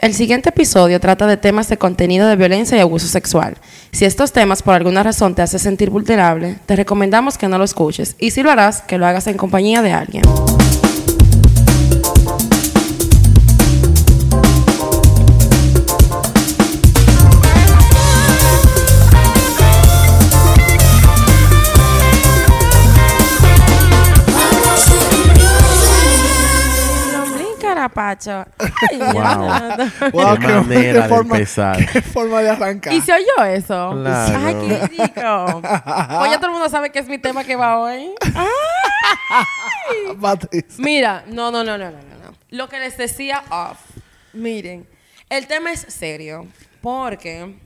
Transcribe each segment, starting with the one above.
El siguiente episodio trata de temas de contenido de violencia y abuso sexual. Si estos temas por alguna razón te hacen sentir vulnerable, te recomendamos que no lo escuches y si lo harás, que lo hagas en compañía de alguien. Carapacho. Ay, Wow. Wow, Qué manera de forma, empezar. Qué forma de arrancar. ¿Y se oyó eso? Claro. Ay, qué rico. Pues ya todo el mundo sabe que es mi tema que va hoy. Ay. Mira, no, no, no, no, no, no, no. Lo que les decía off. Miren, el tema es serio porque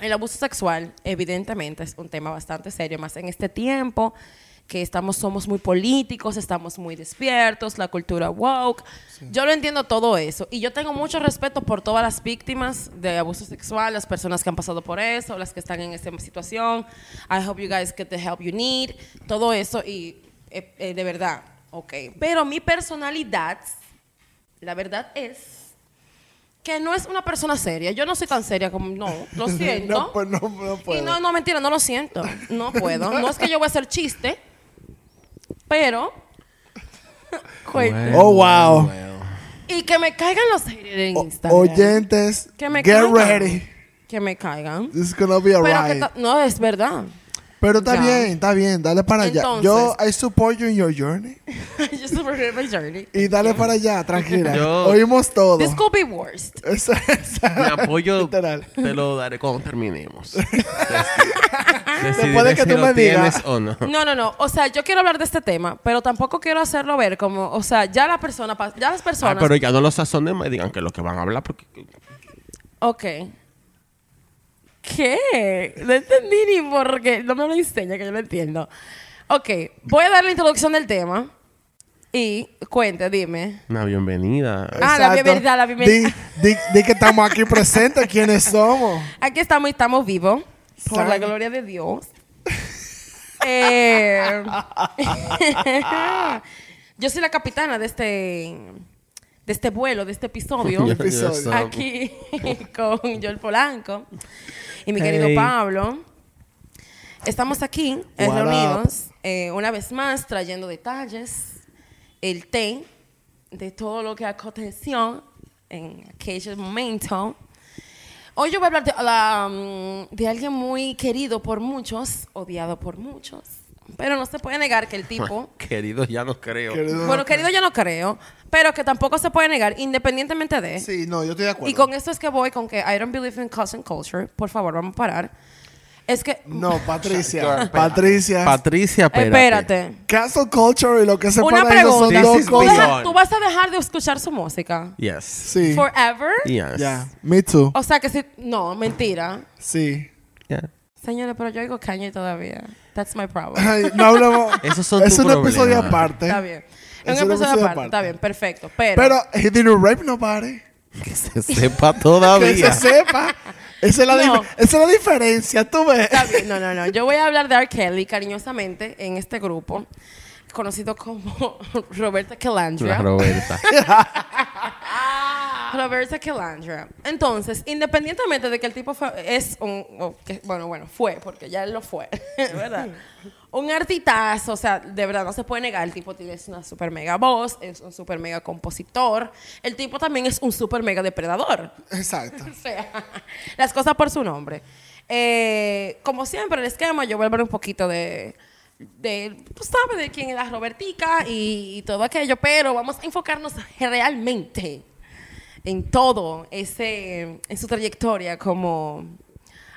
el abuso sexual, evidentemente, es un tema bastante serio, más en este tiempo que estamos, somos muy políticos, estamos muy despiertos, la cultura woke. Yo lo entiendo todo eso. Y yo tengo mucho respeto por todas las víctimas de abuso sexual, las personas que han pasado por eso, las que están en esa situación. I hope you guys get the help you need. Todo eso y eh, eh, de verdad, ok. Pero mi personalidad, la verdad es que no es una persona seria. Yo no soy tan seria como, no, lo siento. No, pues no, no Y puedo. no, no, mentira, no lo siento. No puedo. No es que yo voy a hacer chiste, pero. Cuente. Oh, wow. Y que me caigan los haters en O- Instagram. oyentes, Que me get caigan. ready. Que me caigan. This is gonna be Pero que alright. ta- no, es verdad. Pero está Ya. bien, está bien. Dale para allá. Yo, I support you in your journey. Yo superé my journey. Y dale para allá, tranquila. Yo- Oímos todo. This could be worst. Esa- esa- Mi apoyo Literal. te lo daré cuando terminemos. Después de Decidiré que si tú lo me digas. o no. No, no, no. O sea, yo quiero hablar de este tema, pero tampoco quiero hacerlo ver como, o sea, ya la persona, ya las Ah, personas. pero ya no los sazonemos y digan que es lo que van a hablar porque Ok. ¿Qué? No entendí ni por qué. No me lo enseña, que yo lo entiendo. Ok, voy a dar la introducción del tema. Y cuente, dime. una bienvenida. Ah, la bienvenida, la bienvenida. Di, di- di que estamos aquí presentes, quiénes somos. Aquí estamos y estamos vivos. Por la gloria de Dios. Eh, yo soy la capitana de este, de este vuelo, de este episodio. episodio. aquí con Joel Polanco y mi Hey. querido Pablo. Estamos aquí eh, reunidos eh, una vez más trayendo detalles, el té de todo lo que aconteció en aquel momento. Hoy yo voy a hablar de, la, mm, de alguien muy querido por muchos, odiado por muchos, pero no se puede negar que el tipo Querido, ya no creo. Querido- bueno, querido yo no creo, pero que tampoco se puede negar, independientemente de. Sí, no, yo estoy de acuerdo. y con esto es que voy con que I don't believe in cousin culture. Por favor, vamos a parar. Es que. No, Patricia. Patricia. Patricia, espérate. espérate. Cancel culture y lo que se Una para son pregunta. dos This is ¿Tú, cosas. beyond. deja- tú vas a dejar de escuchar su música? Yes. Sí. Forever. Yes. Ya, me too. O sea que si. No, mentira. Sí. Yeah. Señores, pero yo oigo Kanye todavía. That's my problem. Ay, no hablamos. Esos son es tu un episodio problema. aparte. Está bien. Es un episodio episodio aparte. Está bien, perfecto. Pero. Pero he didn't rape nobody. Que se sepa Que todavía. se sepa. Esa es, la No. dif- esa es la diferencia, tú ves. Está bien, no, no, no. Yo voy a hablar de R. Kelly cariñosamente en este grupo, conocido como Roberta La Calandria. Roberta. Roberta Calandria. Entonces, independientemente de que el tipo fue- es un, o que- bueno, bueno, fue, porque ya él lo fue, ¿verdad? un artitazo, o sea, de verdad no se puede negar, el tipo tiene una super mega voz, es un super mega compositor, el tipo también es un super mega depredador. Exacto. O sea, las cosas por su nombre. Eh, como siempre, el esquema, yo voy a hablar un poquito de, de tú sabes, de quién es la Robertica y, y todo aquello, pero vamos a enfocarnos realmente en todo ese, en su trayectoria como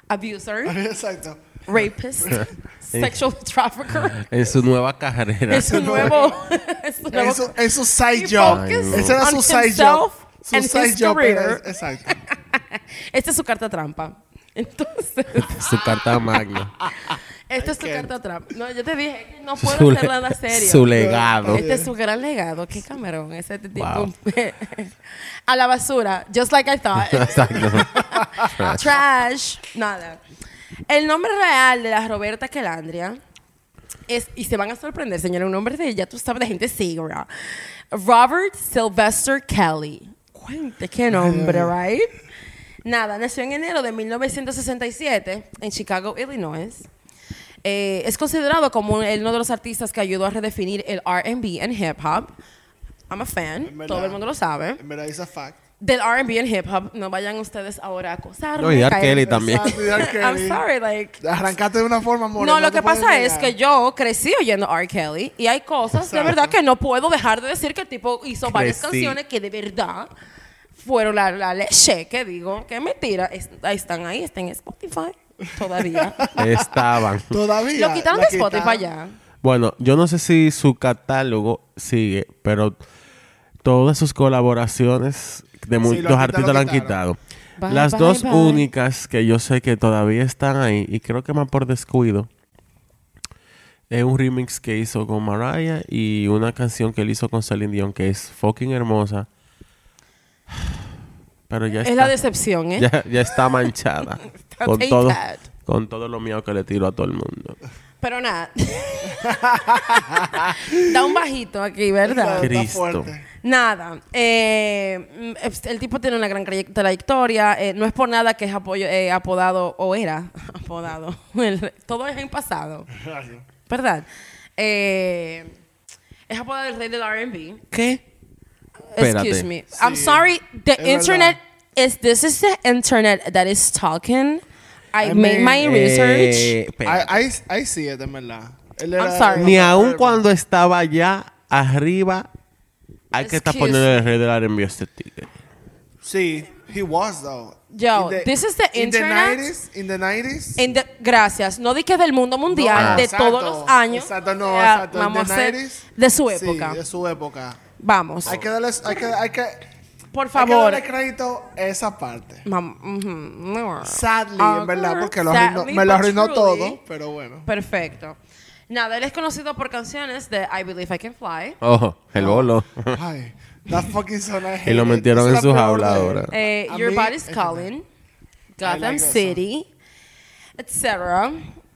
abuser, Exacto. rapist, sexual trafficker. En su nueva carrera. Es su nuevo, es su nuevo En su, en su side job. Ese era su side job. Su and side his job era-. Exacto. Esta es su carta trampa. Entonces, su carta magna. Esta es su can't. carta trampa. No, yo te dije que no Su puedo le- hacer nada serio. Su legado. Este es su gran legado. Qué camarón. Ese tipo. Wow. A la basura. Just like I thought. Exacto. Trash. Nada. El nombre real de la Roberta Calandria es, y se van a sorprender, señora, un nombre de ella, tú sabes, de gente segura. Robert Sylvester Kelly. fuerte, qué nombre, right? Nada, nació en enero de 1967 en Chicago, Illinois. Eh, es considerado como uno de los artistas que ayudó a redefinir el R&B en hip hop. I'm a fan, verdad. todo el mundo lo sabe. En verdad, es a fact. Del R&B en hip hop, no vayan ustedes ahora a acosarme. No, y R. caer- Kelly también. I'm sorry, like... Arrancaste de una forma, morena, No, lo te que pasa es que yo crecí oyendo R. Kelly y hay cosas de Exacto. verdad que no puedo dejar de decir que el tipo hizo varias Crecí. canciones que de verdad fueron la, la leche, que digo, que mentira, es- ahí están ahí, están en Spotify todavía. Estaban. Todavía. Lo quitaron la de Spotify quitaron. ya. Bueno, yo no sé si su catálogo sigue, pero todas sus colaboraciones de Sí, muchos lo quitaron, artistas lo han quitado. Bye, Las bye, dos bye. únicas que yo sé que todavía están ahí, y creo que más por descuido, es un remix que hizo con Mariah y una canción que él hizo con Celine Dion que es fucking hermosa. Pero ya Es está, la decepción, ¿eh? ya, ya está manchada con todo, con todo lo mío que le tiro a todo el mundo. Pero nada. da un bajito aquí, ¿verdad? Cristo. Nada, eh, mm, el tipo tiene una gran trayec- trayectoria, eh, no es por nada que es apoyo, eh, apodado, o era apodado, El- todo es en pasado, ¿verdad? Eh, es apodado el rey del R&B. ¿Qué? Excuse Espérate. me. I'm sorry, the es internet verdad. is, this is the internet that is talking. I, I made mean, my research. Eh, espérate. Ahí ahí sí es de verdad. Él I'm sorry. Ni aun cuando estaba allá arriba, hay que estar poniendo el rey del R&B a este tigre. Sí, he was though. Yo, In the- this is the in internet. the 90s, in the 90s. En de- gracias. No di que del mundo mundial, No, de exacto, todos los años. Exacto, no, exacto. in Vamos the a hacer 90s, de su sí, época. de su época. Vamos. Hay que darle, hay que, hay que, Por hay que favor. darle crédito a esa parte. Mam- ujú, no. Sadly, Ah, en verdad, porque lo sadly, arruinó, me lo arruinó truly. todo, pero bueno. Perfecto. Nada, él es conocido por canciones de I Believe I Can Fly. Ojo, el bolo. Ay, that fucking y lo metieron en la su peor jaula de- ahora. Eh, Your Body's Calling, Gotham like City, etc.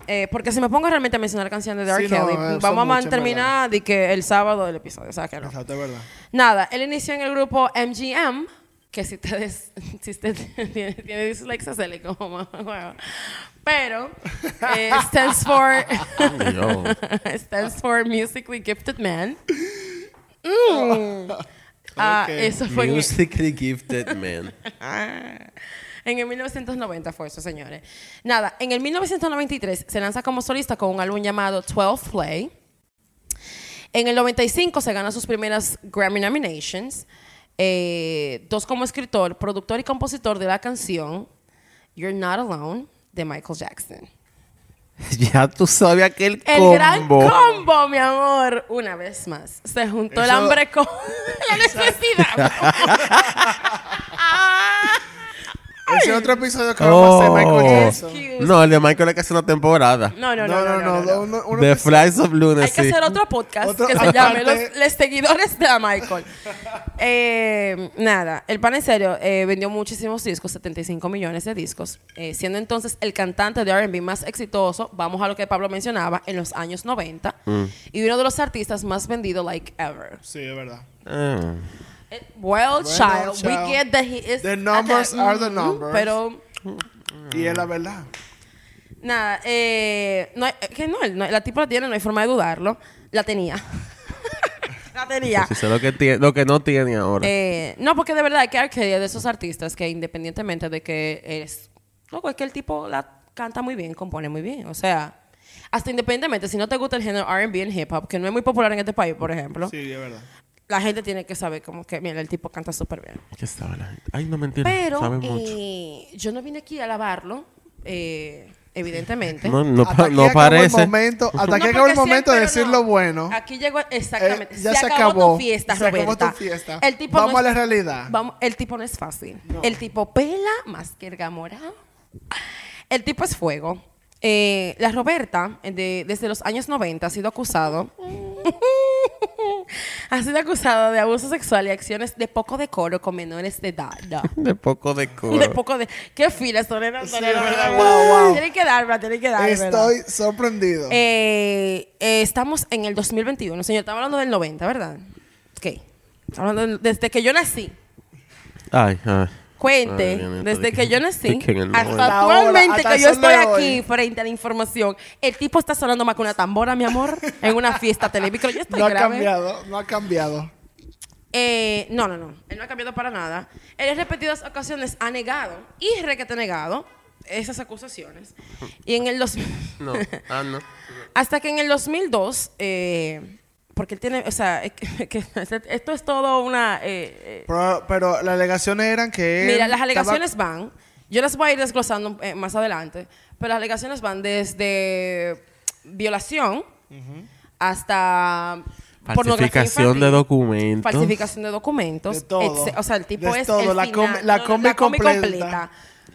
Eh, porque si me pongo realmente a mencionar canciones de R. Sí, no, Kelly, eh, vamos a terminar de que el sábado del episodio. O sea que no. Exacto, es verdad. Nada, él inició en el grupo MGM, que si ustedes, si usted tiene, tiene dislexia, se le como huevo. Pero, eh, stands for, stands for Musically Gifted Man. Mm. Ah, Ok. eso fue en, Musically gifted man. En el 1990 fue eso, señores. Nada, en el 1993 se lanza como solista con un álbum llamado 12 Play. En el 95 se gana sus primeras Grammy nominations. eh, dos como escritor, productor y compositor de la canción You're Not Alone de Michael Jackson. ya tú sabes aquel El combo. gran combo, mi amor. Una vez más. Se juntó el hambre con la necesidad. Ese es otro episodio que vamos a hacer Michael Oh. Jackson. No, el de Michael hay que hacer una temporada. No, no, no, no, no, The Flies of Hay Lunacy. que hacer otro podcast Otro- que se llame los, los seguidores de Michael. Eh, nada, el pan en serio eh, vendió muchísimos discos, 75 millones de discos, eh, siendo entonces el cantante de R&B más exitoso, vamos a lo que Pablo mencionaba, en los años 90, Mm. y uno de los artistas más vendidos like ever. Sí, es verdad. Well, child, child. we get that he is The numbers at are the Mhm, numbers. Pero Y es la verdad. nada, eh, no hay- que no, no, la tipa la tiene, no hay forma de dudarlo, la tenía. la tenía. Pues eso es lo que, tiene, lo que no tiene ahora. Eh, no, porque de verdad que es de esos artistas que independientemente de que es... Loco, es que el tipo la canta muy bien, compone muy bien. O sea, hasta independientemente, si no te gusta el género R&B en hip hop, que no es muy popular en este país, por ejemplo, Sí, es verdad. La gente tiene que saber como que, mira, el tipo canta súper bien. ¿Qué estaba la gente? Ay, no mentira. Pero sabe mucho. eh, yo no vine aquí a alabarlo, eh, evidentemente. No, no, pa- aquí no parece. el momento, hasta No, aquí acabó porque el momento de siempre decir no. lo bueno. Aquí llegó exactamente. Eh, ya se, se acabó, acabó. tu fiesta, Se acabó Roberta. tu fiesta. El tipo Vamos no a la es- realidad. Vamos, el tipo no es fácil. El tipo pela más que el gamorado. El tipo es fuego. Eh, la Roberta, eh, de- desde los años 90, ha sido acusado. ha sido acusado de abuso sexual y acciones de poco decoro con menores de edad. De poco de coro. De poco de. ¿Qué filas, Torena? Sí, verdad, wow, wow. Tienen que darla, tienen que darla. Estoy sorprendido. Eh, eh, estamos en el 2021, señor. Estamos hablando del 90, ¿verdad? Ok. Estamos hablando desde que yo nací. Ay, ay. Cuente, Ay, desde que yo nací hasta actualmente hasta que yo estoy hoy. aquí frente a la información, el tipo está sonando más que una tambora, mi amor, en una fiesta televisiva. Yo estoy No ha cambiado, no ha cambiado. Eh, no, no, no. Él no ha cambiado para nada. Él en repetidas ocasiones ha negado y requete negado esas acusaciones. Y en el dos- No, ah, no. hasta que en el 2002, eh, porque él tiene, o sea, es que- que esto es todo una... eh, eh, Pero, pero las alegaciones eran que él Mira, las estaba- alegaciones van, yo las voy a ir desglosando eh, más adelante, pero las alegaciones van desde violación hasta Falsificación de documentos. falsificación de documentos, De todo. o sea, el tipo De es todo, el la final, com- la no, combi completa.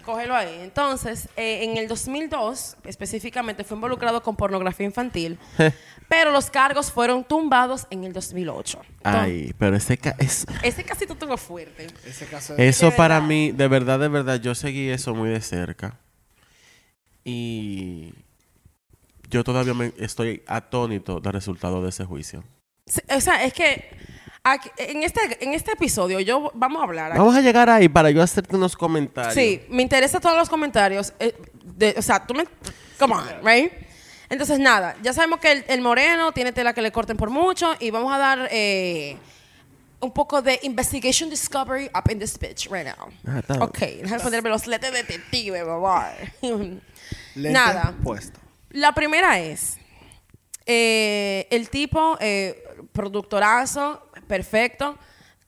Cógelo ahí. Entonces, eh, en el 2002, específicamente, fue involucrado con pornografía infantil, pero los cargos fueron tumbados en el 2008. Entonces, Ay, pero ese ca- es- ese casito tuvo fuerte. Ese caso eso de para verdad. mí, de verdad, de verdad, yo seguí eso muy de cerca. Y yo todavía me estoy atónito del resultado de ese juicio. Sí, O sea, es que aquí- en, este, en este episodio yo vamos a hablar. aquí. Vamos a llegar ahí para yo hacerte unos comentarios. Sí, me interesan todos los comentarios. eh, de- o sea, tú me... Come on, right? Entonces, nada, ya sabemos que el, el moreno tiene tela que le corten por mucho y vamos a dar eh, un poco de investigation discovery up in this bitch right now. Ah, está. Ok, déjame ponerme los letes de detective, Nada. puesto. La primera es, eh, el tipo, eh, productorazo, perfecto,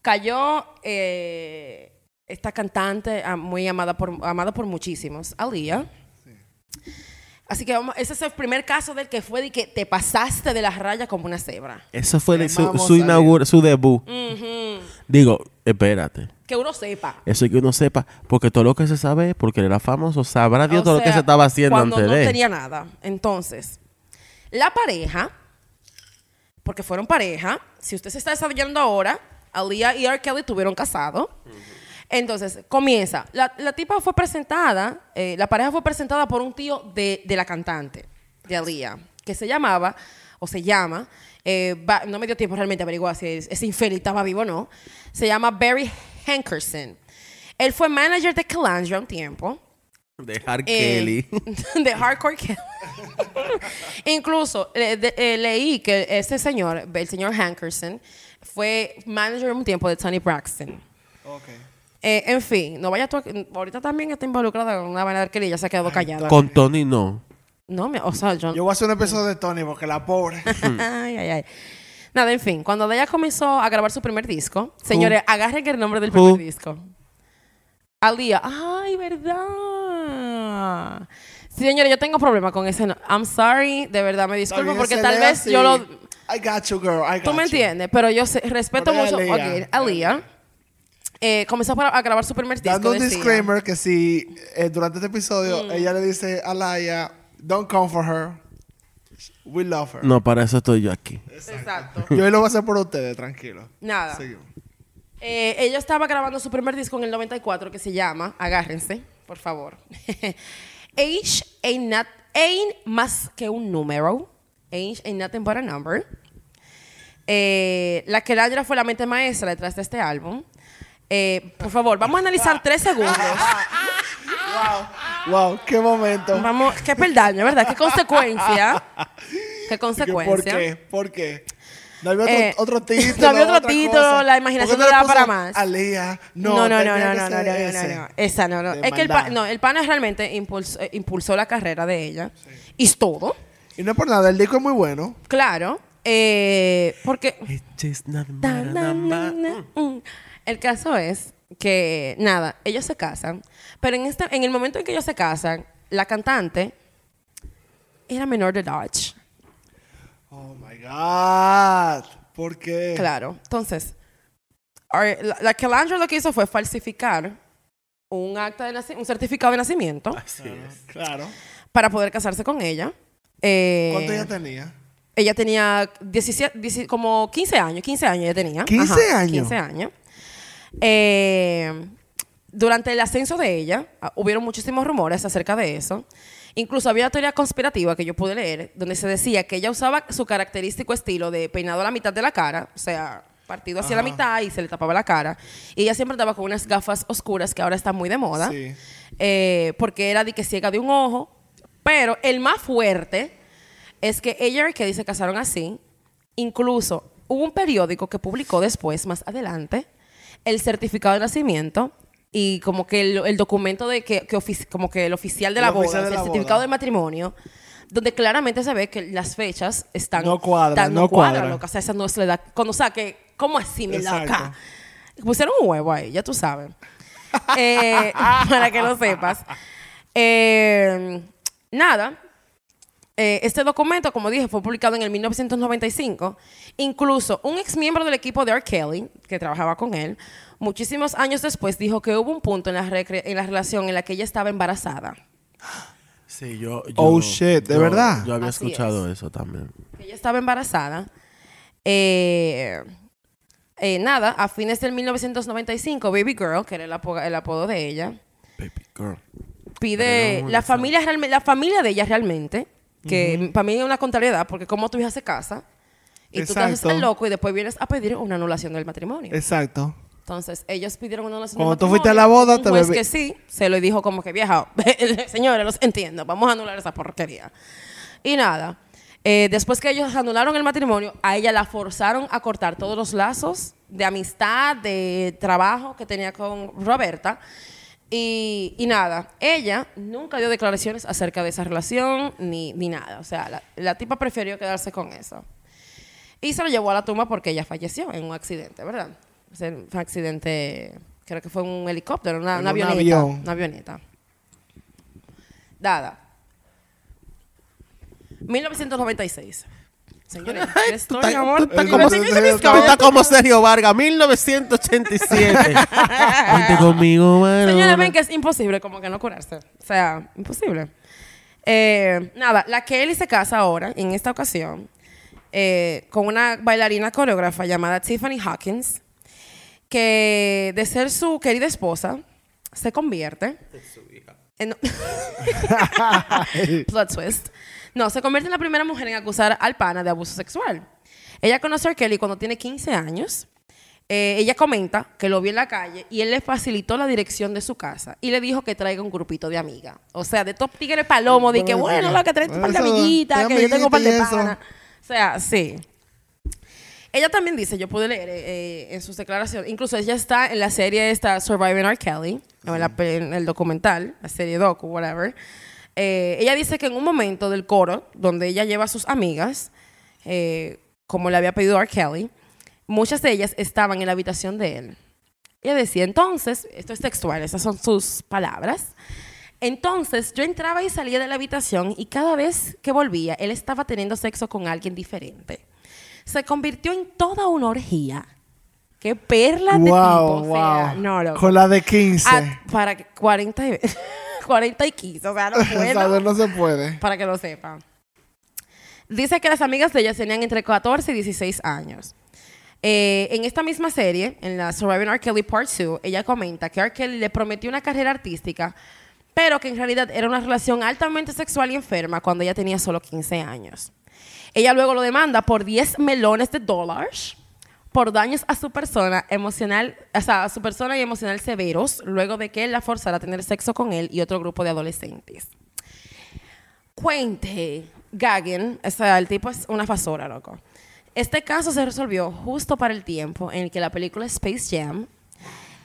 cayó eh, esta cantante ah, muy amada por, amada por muchísimos, Aliyah. Así que vamos, ese es el primer caso del que fue de que te pasaste de la raya como una cebra. Eso fue de su, su a inaugura- su debut. Digo, espérate. Que uno sepa. Eso es que uno sepa, porque todo lo que se sabe, porque él era famoso, sabrá Dios O todo lo que se estaba haciendo cuando antes no de. tenía nada. Entonces, la pareja, porque fueron pareja, si usted se está desarrollando ahora, Aliyah y R. Kelly tuvieron casado. Entonces, comienza. La, la tipa fue presentada, eh, la pareja fue presentada por un tío de, de la cantante, de Aliyah, que se llamaba, o se llama, eh, ba- no me dio tiempo realmente a averiguar si es- ese infeliz estaba vivo o no, se llama Barry Hankerson. Él fue manager de Calandra un tiempo. De R. Eh, Kelly. de Hardcore Kelly. Incluso de- eh, leí que ese señor, el señor Hankerson, fue manager un tiempo de Tony Braxton. Ok. Eh, en fin, no vaya tú. a- Ahorita también está involucrada con una vaina que ella se ha quedado callada. Con Tony no. No, mi- o sea, yo. Yo voy a hacer un episodio de Tony porque la pobre. ay, ay, ay. Nada, en fin, cuando ella comenzó a grabar su primer disco, señores, agarren el nombre del primer disco. Aliyah. Ay, verdad. Sí, señores, yo tengo problema con ese. no- I'm sorry, de verdad, me disculpo porque tal vez así. yo lo. I got you, girl. I got Tú me you. entiendes, pero yo sé- respeto Pero mucho. Aaliyah, Ok, Aliyah. Eh, comenzó a grabar su primer disco. Dando un decía. disclaimer que si eh, durante este episodio Mm. ella le dice a Laia, don't come for her. We love her. No, para eso estoy yo aquí. Exacto. Yo hoy lo voy a hacer por ustedes, tranquilo. Nada. Seguimos. Eh, ella estaba grabando su primer disco en el 94 que se llama, agárrense, por favor. Age ain't, not, ain't más que un número. Age ain't nothing but a number. Eh, la que Landra fue la mente maestra detrás de este álbum. Eh, por favor, vamos a analizar tres segundos. Wow, qué momento. Vamos, qué peldaño, ¿verdad? Qué consecuencia. Qué ¿Por consecuencia. qué? ¿Por qué? No había otro, Eh, otro título. no había otro título, cosa. la imaginación ¿Por no daba para más? Alía. No, No, no, no, no, no, no, no, no. Esa no, no. De Es que el, maldad. pa- no, el pana realmente impulsó, eh, impulsó la carrera de ella. Y es todo. Y no es por nada, el disco es muy bueno. Claro. eh, porque. It just not El caso es que, nada, ellos se casan. Pero en, este, en el momento en que ellos se casan, la cantante era menor de Dodge. Oh my God. ¿Por qué? Claro. Entonces, la, la que Landra lo que hizo fue falsificar un acta de naci- un certificado de nacimiento Así es. Claro. para poder casarse con ella. Eh, ¿Cuánto ella tenía? Ella tenía 17, 10 como 15 años, 15 años ella tenía. 15 años. 15 años. Eh, durante el ascenso de ella, ah, hubieron muchísimos rumores acerca de eso. Incluso había una teoría conspirativa que yo pude leer, donde se decía que ella usaba su característico estilo de peinado a la mitad de la cara, o sea, partido hacia la mitad y se le tapaba la cara. Y ella siempre andaba con unas gafas oscuras que ahora están muy de moda. Sí. Eh, porque era de que ciega de un ojo. Pero el más fuerte es que ella y. Kelly se casaron así. Incluso hubo un periódico que publicó después, más adelante, el certificado de nacimiento y como que el, el documento de que, que como que el oficial de El la boda, de el la certificado boda. de matrimonio, donde claramente se ve que las fechas están No cuadran, están- no cuadran, cuadran. loca. O sea, esa no es la edad. Cuando, o sea, que, ¿cómo así, mi loca? Exacto. Pusieron un huevo ahí, ya tú sabes. Eh, para que lo sepas. Eh, nada. Eh, este documento, como dije, fue publicado en el 1995. Incluso un ex miembro del equipo de R. Kelly, que trabajaba con él, muchísimos años después dijo que hubo un punto en la, recre- en la relación en la que ella estaba embarazada. Sí, yo, yo- Oh, shit, ¿de yo- verdad? Yo había Así escuchado eso también. que ella estaba embarazada. Eh, eh, nada, a fines del 1995, Baby Girl, que era el, apo- el apodo de ella, Baby girl. pide no, la familia la familia de ella realmente que para mí es una contrariedad porque como tu hija se casa y tú te haces el loco y después vienes a pedir una anulación del matrimonio. Exacto. entonces ellos pidieron una anulación Cuando del tú matrimonio fuiste a la boda, te bebé- que sí se lo dijo como que vieja señores los entiendo vamos a anular esa porquería y nada eh, después que ellos anularon el matrimonio a ella la forzaron a cortar todos los lazos de amistad de trabajo que tenía con Roberta y, y nada, ella nunca dio declaraciones acerca de esa relación ni, ni nada. O sea, la, la tipa prefirió quedarse con eso. Y se lo llevó a la tumba porque ella falleció en un accidente, ¿verdad? O sea, fue un accidente, creo que fue un helicóptero, una, una un avioneta. avión. Una avioneta. Dada. 1996. Señores, ¿qué estoy, estás- amor? tú estás Y como- tú. Tú Sergio Vargas, 1987. Vente conmigo, mano. Señores, ven que es imposible como que no curarse. O sea, imposible. Eh, nada, la Kelly se casa ahora, en esta ocasión, eh, con una bailarina coreógrafa llamada Tiffany Hawkins, que de ser su querida esposa, se convierte en... Plot twist. No, se convierte en la primera mujer en acusar al pana de abuso sexual. Ella conoce a R. Kelly cuando tiene 15 años. Eh, ella comenta que lo vio en la calle y él le facilitó la dirección de su casa y le dijo que traiga un grupito de amigas. O sea, de top tigres palomo, de que bueno, lo que trae un par de amiguitas, que yo tengo un par de panas. O sea, sí. Ella también dice, yo pude leer eh, eh, en sus declaraciones, incluso ella está en la serie esta Surviving R. Kelly, en, la en el documental, la serie docu, whatever. Eh, ella dice que en un momento del coro, donde ella lleva a sus amigas, eh, como le había pedido R. Kelly, muchas de ellas estaban en la habitación de él. Ella decía, entonces, esto es textual, esas son sus palabras. Entonces, yo entraba y salía de la habitación y cada vez que volvía, él estaba teniendo sexo con alguien diferente. Se convirtió en toda una orgía. Qué perla de tipo. wow, o sea, wow. no, loco. Con la de 15. Ah, para que 40 y, 40 y 15, o sea, no puedo. Esa no se puede. Para que lo sepan. Dice que las amigas de ella tenían entre 14 y 16 años. Eh, en esta misma serie, en la Surviving R. Kelly Part 2, ella comenta que R. Kelly le prometió una carrera artística, pero que en realidad era una relación altamente sexual y enferma cuando ella tenía solo 15 años. Ella luego lo demanda por 10 melones de dólares por daños a su persona emocional, o sea, a su persona y emocional severos, luego de que él la forzara a tener sexo con él y otro grupo de adolescentes. Cuente, Gaggin, o sea, el tipo es una fasora, loco. Este caso se resolvió justo para el tiempo en el que la película Space Jam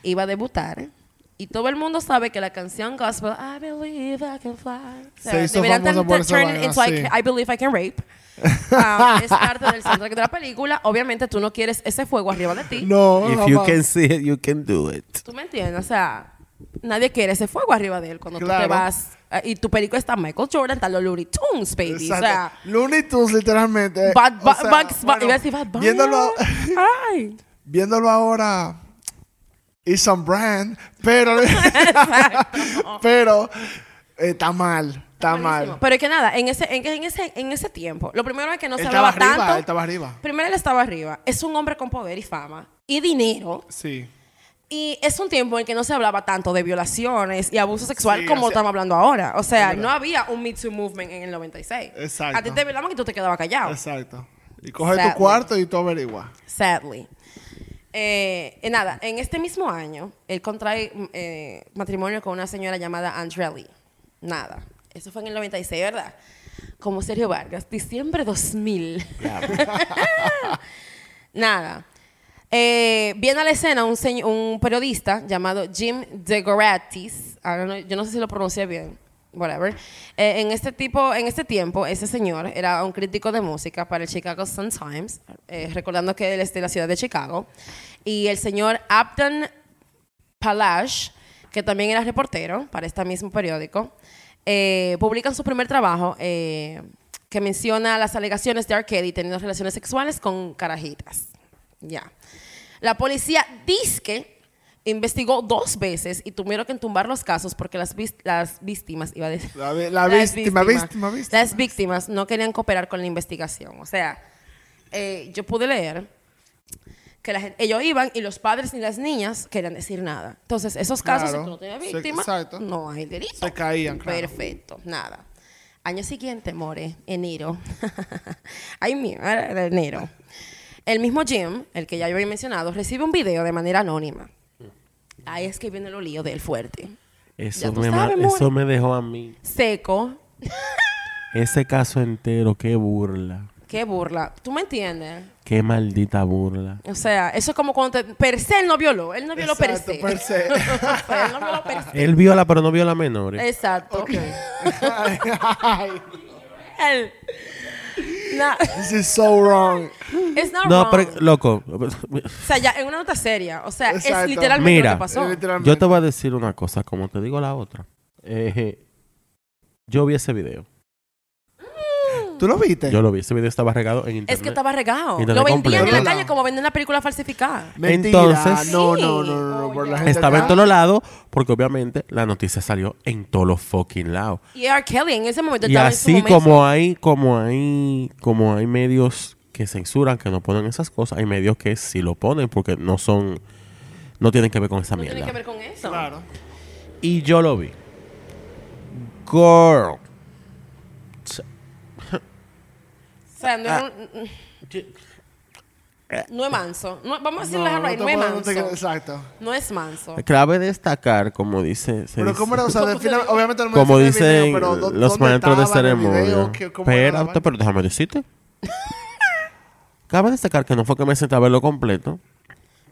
iba a debutar. Y todo el mundo sabe que la canción gospel I believe I can fly. O sea, Se hizo famosa turn- por esa turn vaina, into I, sí. I believe I can rape. Um, es parte del soundtrack de la película. Obviamente tú no quieres ese fuego arriba de ti. No, If you jamás. can see it, you can do it. ¿Tú me entiendes? O sea, nadie quiere ese fuego arriba de él cuando tú te Claro. vas. eh, y tu película está Michael Jordan, está los Looney Tunes, baby. Exacto. O sea, Looney Tunes, literalmente. Bad, O sea, Bugs Bu- bueno, iba a decir Bad Bunny. Viéndolo, Ay. viéndolo ahora, it's some brand, pero, pero eh, está mal, está Buenísimo. mal. Pero es que nada, en ese, en, en ese, en ese tiempo, lo primero es que no Él se hablaba arriba, tanto. él estaba arriba. Primero él estaba arriba. Es un hombre con poder y fama y dinero. Sí. Y es un tiempo en que no se hablaba tanto de violaciones y abuso sexual Sí, como o sea- estamos hablando ahora. O sea, no había un Me Too movement en el 96. Exacto. A ti te violaban y tú te quedabas callado. Exacto. Y coge Sadly. tu cuarto y tú averiguas. Sadly. Eh, eh, nada, en este mismo año, él contrae eh, matrimonio con una señora llamada Andrea Lee. Nada, eso fue en el 96, ¿verdad? Como Sergio Vargas, diciembre 2000. Nada. Eh, viene a la escena un, periodista llamado Jim DeGoratis. No- yo no sé si lo pronuncié bien. Whatever. Eh, en este tipo, en este tiempo, ese señor era un crítico de música para el Chicago Sun Times, eh, recordando que él es de la ciudad de Chicago. Y el señor Abdon Palash, que también era reportero para este mismo periódico, eh, publican su primer trabajo eh, que menciona las alegaciones de R. Kelly teniendo relaciones sexuales con carajitas. Ya. La policía disque investigó dos veces y tuvieron que entumbar los casos porque las, víctimas, iba a decir, La, la las víctima, víctima, víctima. las víctimas no querían cooperar con la investigación. O sea, eh, yo pude leer que la gente- ellos iban y los padres ni las niñas querían decir nada. Entonces, esos casos, Claro. si tú no tenías víctima, no hay delito. Se caían, claro. Perfecto, nada. Año siguiente, more, enero. Ay, mira, enero. El mismo Jim, el que ya yo había mencionado, recibe un video de manera anónima. Ahí es que viene lo lío del fuerte. Eso me, sabes, eso me dejó a mí. Seco. Ese caso entero, qué burla. Qué burla. ¿Tú me entiendes? Qué maldita burla. O sea, eso es como cuando te, per se él no violó. Él no violó per Exacto, se. per se. él no violó per se. Él viola, pero no viola menores. Exacto. Él. No, This is so wrong. it's not No, wrong. pero, loco. O sea, ya en una nota seria. O sea, es literalmente Mira. lo que pasó. Literalmente. Yo te voy a decir una cosa, como te digo la otra. Eh, yo vi ese video. ¿Tú lo viste? Yo lo vi. Ese video estaba regado en internet. Es que estaba regado. Internet Lo vendían en la calle como venden la película falsificada. Mentira. Entonces- no, Sí. no, no, no, no. por la Oye. gente Estaba en acá. todos lados, porque obviamente la noticia salió en todos los fucking lados. Y R. Kelly en ese momento Y estaba en su así momento. como hay, como hay, como hay medios que censuran, que no ponen esas cosas, hay medios que sí lo ponen porque no son, no tienen que ver con esa No mierda. tiene que ver con eso. Claro. Y yo lo vi. Girl. O sea, no, Ah. es un- no es manso. No- vamos a No, decirle a no no es no te- manso. Exacto. No es manso. Cabe destacar, como dice, se Pero dice- ¿cómo era? O sea, ¿Cómo define- se dice? obviamente no me como dicen video, pero ¿dó- los maestros de ceremonia. ¿Qué- vaina? pero déjame decirte. Cabe destacar que no fue que me senté a verlo completo.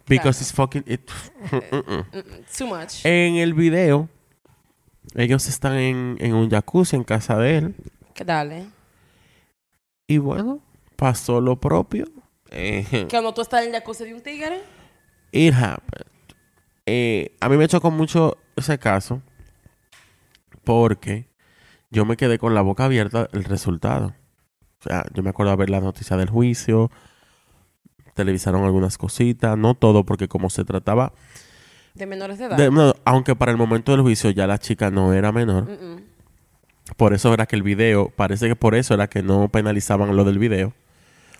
Because it's fucking... it- Too much. En el video, ellos están en, en un jacuzzi en casa de él. Que dale. Y bueno, pasó lo propio. Eh, cuando tú estás en el jacuzzi de un tigre. it happened. Eh, a mí me chocó mucho ese caso porque yo me quedé con la boca abierta el resultado. O sea, yo me acuerdo de ver la noticia del juicio, televisaron algunas cositas, no todo, porque como se trataba, De menores de edad. de- no, aunque para el momento del juicio ya la chica no era menor, Mm, mm. Por eso era que el video, parece que por eso era que no penalizaban lo del video,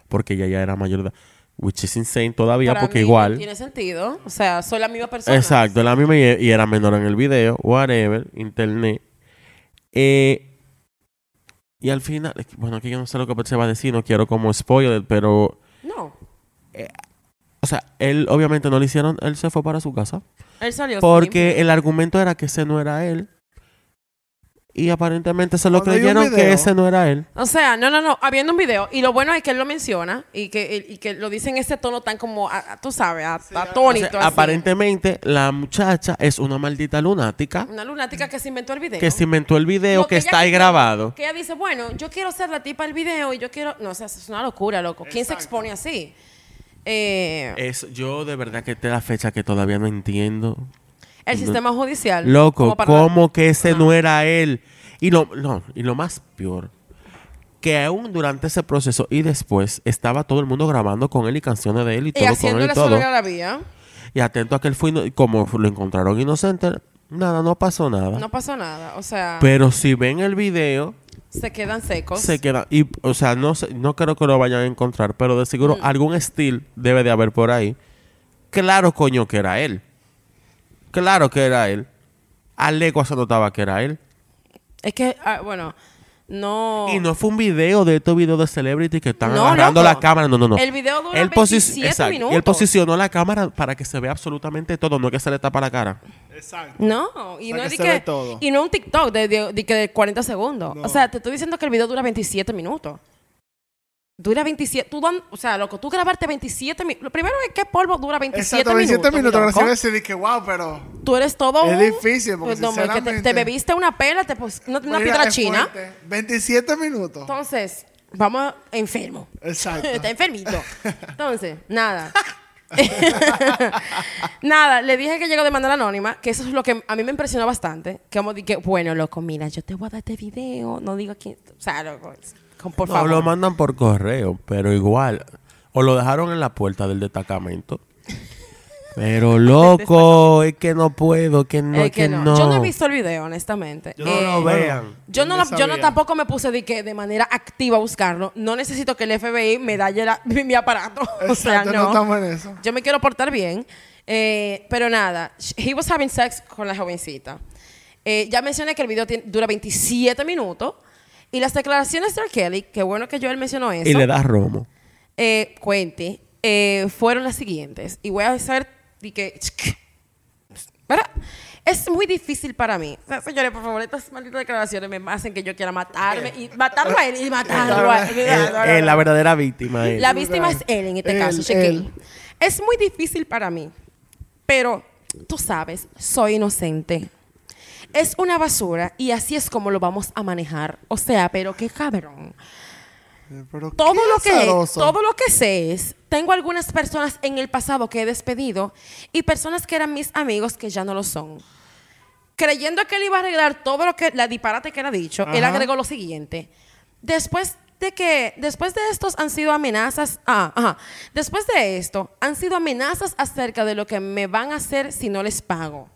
porque ella ya era mayor de edad, which is insane todavía, Para porque mí no igual... tiene sentido. O sea, soy la misma persona. Exacto, es la misma y, y era menor en el video, whatever, internet. Eh, y al final, bueno, aquí yo no sé lo que se va a decir, no quiero como spoiler, pero, No. o sea, él obviamente no lo hicieron, él se fue para su casa, Él salió. porque el argumento era que ese no era él. Y aparentemente se lo Cuando creyeron que video- ese no era él. O sea, no, no, no. Habiendo un video. Y lo bueno es que él lo menciona. Y que, y que lo dice en ese tono tan como, a- a- tú sabes, a- O sea, atónito. así. aparentemente la muchacha es una maldita lunática Una lunática que se inventó el video. que se inventó el video No, que, está ahí grabado. Que ella dice, bueno, yo quiero ser la tipa del video y yo quiero... No, o sea, es una locura, loco. ¿Quién se expone así? Eh, Es, yo de verdad que es la fecha que todavía no entiendo. El sistema judicial. Loco, como ¿cómo que ese no era él? Y lo, no, y lo más peor, que aún durante ese proceso y después estaba todo el mundo grabando con él y canciones de él y Y todo con él y todo. Y atento a que él fue, como lo encontraron inocente, nada, no pasó nada. No pasó nada. O sea, Pero si ven el video, se quedan secos. se queda. Y, o sea, no, sé- no creo que lo vayan a encontrar, pero de seguro Mm. algún estilo debe de haber por ahí. Claro, coño, que era él. Claro que era él. A legua se notaba que era él. Es que, ah, bueno, no. Y no fue un video de estos videos de celebrity que están No, agarrando loco. la cámara. No, no, no. El video dura Él posi- 27 exacto. minutos. Él posicionó la cámara para que se vea absolutamente todo, no que se le tapa la cara. Exacto. No, y O sea, no que di se que, todo. y no un TikTok de, de- de que de 40 segundos. No. O sea, te estoy diciendo que el video dura 27 minutos. Dura 27, tú o sea, loco, tú grabarte 27 minutos. Lo primero es que polvo dura 27 Exacto, 27 minutos. minutos. mi Ahora sí que wow, pero. Tú eres todo Es difícil, porque Pues no, es que te, sinceramente- te bebiste una pela, te pus- una, una piedra china. fuerte. 27 minutos. Entonces, vamos enfermo. Exacto. Está enfermito. Entonces, nada. nada, le dije que llegó de manera anónima, que eso es lo que a mí me impresionó bastante. Que como dije, bueno, loco, mira, yo te voy a dar este video, no digo quién. O sea, loco, por no, favor. lo mandan por correo, pero igual. O lo dejaron en la puerta del destacamento. Pero loco, es que no puedo, que no, Es que, que no. no. Yo no he visto el video, honestamente. No lo Eh, vean. Yo no, yo no tampoco me puse de que de manera activa a buscarlo. No necesito que el FBI me dalle la- mi aparato. o sea, no. no estamos en eso. Yo me quiero portar bien. Eh, pero nada, he was having sex con la jovencita. Eh, ya mencioné que el video tiene- dura 27 minutos. Y las declaraciones de R. Kelly, que bueno que Joel mencionó eso, Y le da romo. eh, cuente, eh, fueron las siguientes. Y voy a hacer de que... ¿Verdad? Es muy difícil para mí. O sea, señores, por favor, estas malditas declaraciones me hacen que yo quiera matarme y matarlo a él y matarlo a él. Él- él, la verdadera víctima. él. La víctima es él en este Él, caso, él. Es muy difícil para mí, pero tú sabes, soy inocente. Es una basura y así es como lo vamos a manejar. O sea, pero qué cabrón. Pero Todo qué lo que todo lo que sé es, tengo algunas personas en el pasado que he despedido y personas que eran mis amigos que ya no lo son. Creyendo que él iba a arreglar todo lo que la disparate que ha dicho, él agregó lo siguiente. Después de que después de estos han sido amenazas, ah, ajá, después de esto han sido amenazas acerca de lo que me van a hacer si no les pago.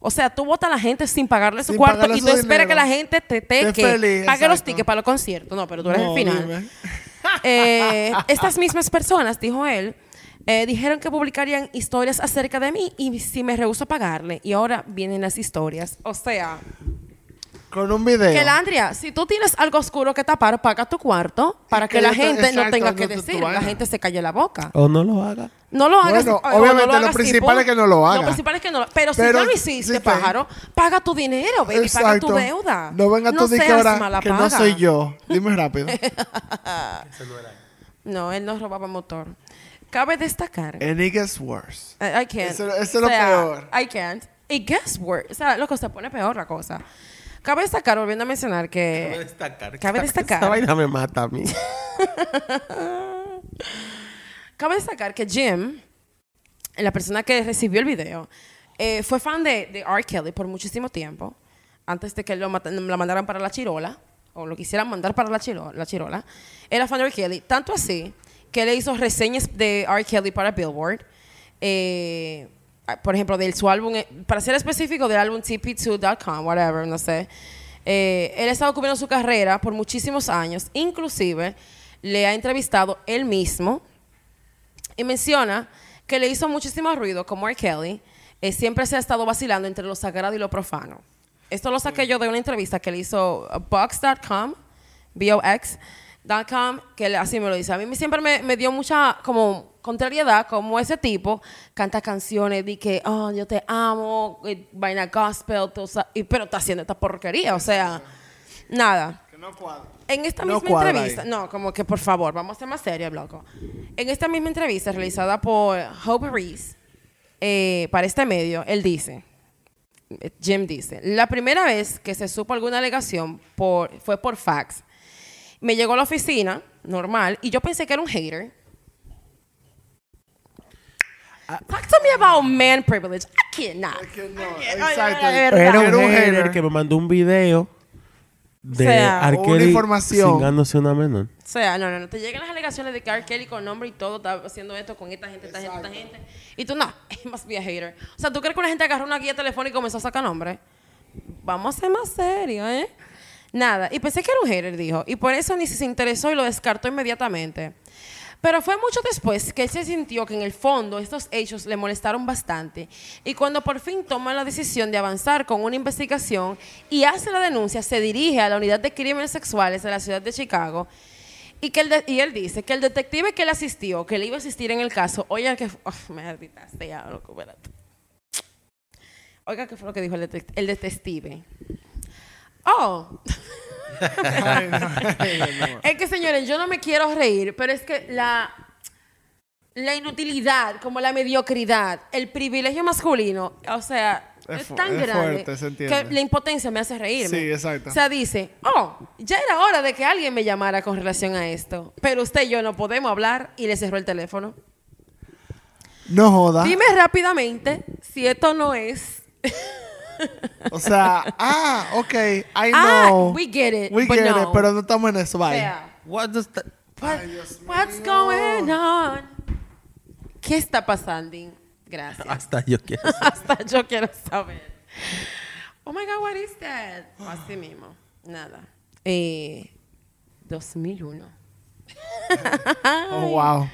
O sea, tú votas a la gente sin pagarle su cuarto pagarle y tú esperas que la gente te, te Esté que feliz, pague los exacto. tickets para los conciertos. No, pero tú eres No, el final. Eh, estas mismas personas, dijo él, eh, dijeron que publicarían historias acerca de mí y si me rehuso a pagarle. Y ahora vienen las historias. O sea, Con un video. que Landria, si tú tienes algo oscuro que tapar, paga tu cuarto para que que la gente no tenga no que tu- tu decir, la gente se calle la boca. O no lo haga. No lo hagas. Bueno, obviamente no lo hagas principal es que no lo haga. Lo principal es que no lo Pero, si Pero ya lo hiciste, pájaro, paga tu dinero, baby, paga tu deuda. No venga tú de que ahora que no soy yo. Dime rápido. No, él no robaba motor. Cabe destacar. And it gets worse. I, I can't. Eso- eso es lo peor. I can't. It gets worse. O sea, loco, se pone peor la cosa. Cabe destacar, volviendo a mencionar que... destacar. Cabe destacar. Esa vaina me mata a mí. Cabe destacar que Jim, la persona que recibió el video, eh, fue fan de, de R. Kelly por muchísimo tiempo, antes de que lo, la mandaran para la chirola, o lo quisieran mandar para la chirola, la chirola. Era fan de R. Kelly, tanto así que le hizo reseñas de R. Kelly para Billboard. eh, por ejemplo, de su álbum, eh, para ser específico, del álbum TP2.com, whatever, no sé. Eh, él ha estado cubriendo su carrera por muchísimos años, inclusive le ha entrevistado él mismo y menciona que le hizo muchísimo ruido como R. Kelly eh, siempre se ha estado vacilando entre lo sagrado y lo profano. Esto lo saqué yo de una entrevista que le hizo a Box.com, B-O-X.com, que así me lo dice. A mí me- siempre me, me dio mucha como contrariedad como ese tipo canta canciones de que, oh, yo te amo, eh, vaina gospel, tú sa- y- pero está haciendo esta porquería, o sea, nada. Que no cuadra. En esta No misma entrevista, ahí. no, como que por favor, vamos a ser más serios, loco. En esta misma entrevista realizada por Hope Reese eh, para este medio, él dice, eh, Jim dice, la primera vez que se supo alguna alegación por, fue por fax. Me llegó a la oficina, normal, y yo pensé que era un hater. Talk to me about man privilege. I cannot. No, Ay, exacto. ay, Era un, hater, que me mandó un video de O sea, R. una Kelly información. cingándose una menor. O sea, no, no, no. Te llegan las alegaciones de que R. Kelly con nombre y todo está haciendo esto con esta gente, esta gente, esta gente. Y tú, no, he must be a hater. O sea, ¿tú crees que una gente agarró una guía telefónica y comenzó a sacar nombre? Vamos a ser más serios, ¿eh? Nada. Y pensé que era un hater, dijo. Y por eso ni se interesó y lo descartó inmediatamente. Pero fue mucho después que él se sintió que en el fondo estos hechos le molestaron bastante y cuando por fin toma la decisión de avanzar con una investigación y hace la denuncia, se dirige a la unidad de crímenes sexuales de la ciudad de Chicago y, que y él dice que el detective que le asistió, que le iba a asistir en el caso, oiga que... Oh, me agitaste ya, loco, espérate. Oiga, ¿qué fue lo que dijo el, detec- el detective? Oh, Ay, no, ay, no. es que señores, yo no me quiero reír, pero es que la, la inutilidad, como la mediocridad, el privilegio masculino, o sea, Es tan es grande fuerte, que la impotencia me hace reírme. Sí, exacto. O sea, dice, oh, ya era hora de que alguien me llamara con relación a esto, pero usted y yo no podemos hablar y le cerró el teléfono. No joda. Dime rápidamente si esto no es. O sea, ah, ok, I Ah, know. we get it, We but get no. it, pero no estamos en eso, bye. sea, What does that- what- Ay, Dios what's mío. going on? ¿Qué está pasando? Gracias. Hasta yo quiero saber. Hasta yo quiero saber. Oh my God, what is that? Así mismo. Nada. Eh, 2001. Oh, wow.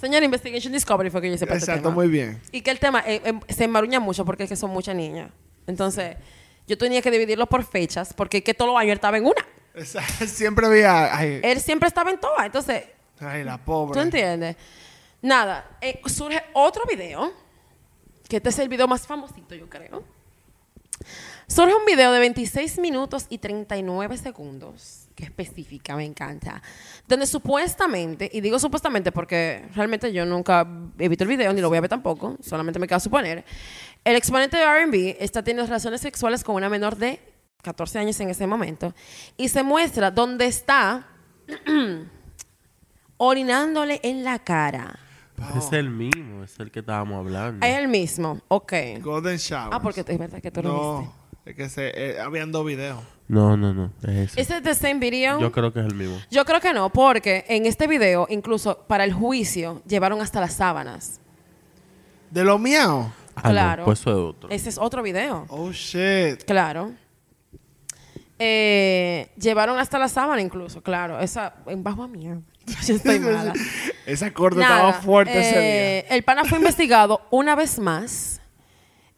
Señor Investigation Discovery fue que yo hice para este Exacto, tema. muy bien. Y que el tema eh, eh, se enmaruña mucho porque es que son muchas niñas. Entonces, yo tenía que dividirlo por fechas porque que todos los años él estaba en una. Siempre había. Ay, Él siempre estaba en todas. Entonces, ay, la ¿Tú pobre. entiendes? Nada, eh, surge otro video, que este es el video más famosito, yo creo. Surge un video de 26 minutos y 39 segundos, que específica, me encanta, donde supuestamente, y digo supuestamente porque realmente yo nunca he visto el video, ni lo voy a ver tampoco, solamente me queda suponer, el exponente de RB está teniendo relaciones sexuales con una menor de 14 años en ese momento, y se muestra dónde está orinándole en la cara. Es el mismo, es el que estábamos hablando. Es el mismo, ok. Golden Shower. Ah, porque es verdad que tú lo viste. No, es que se, eh, habían dos videos. No, no, no, es ese. ¿Ese es the same video? Yo creo que es el mismo. Yo creo que no, porque en este video, incluso para el juicio, llevaron hasta las sábanas. ¿De lo mío? Ah, no, claro. pues eso es otro. Ese es otro video. Oh, shit. Claro. Eh, llevaron hasta la sábana incluso, claro. Esa, en bajo a mía. Yo estoy mala. Esa corte Nada, estaba fuerte ese eh, El pana fue investigado una vez más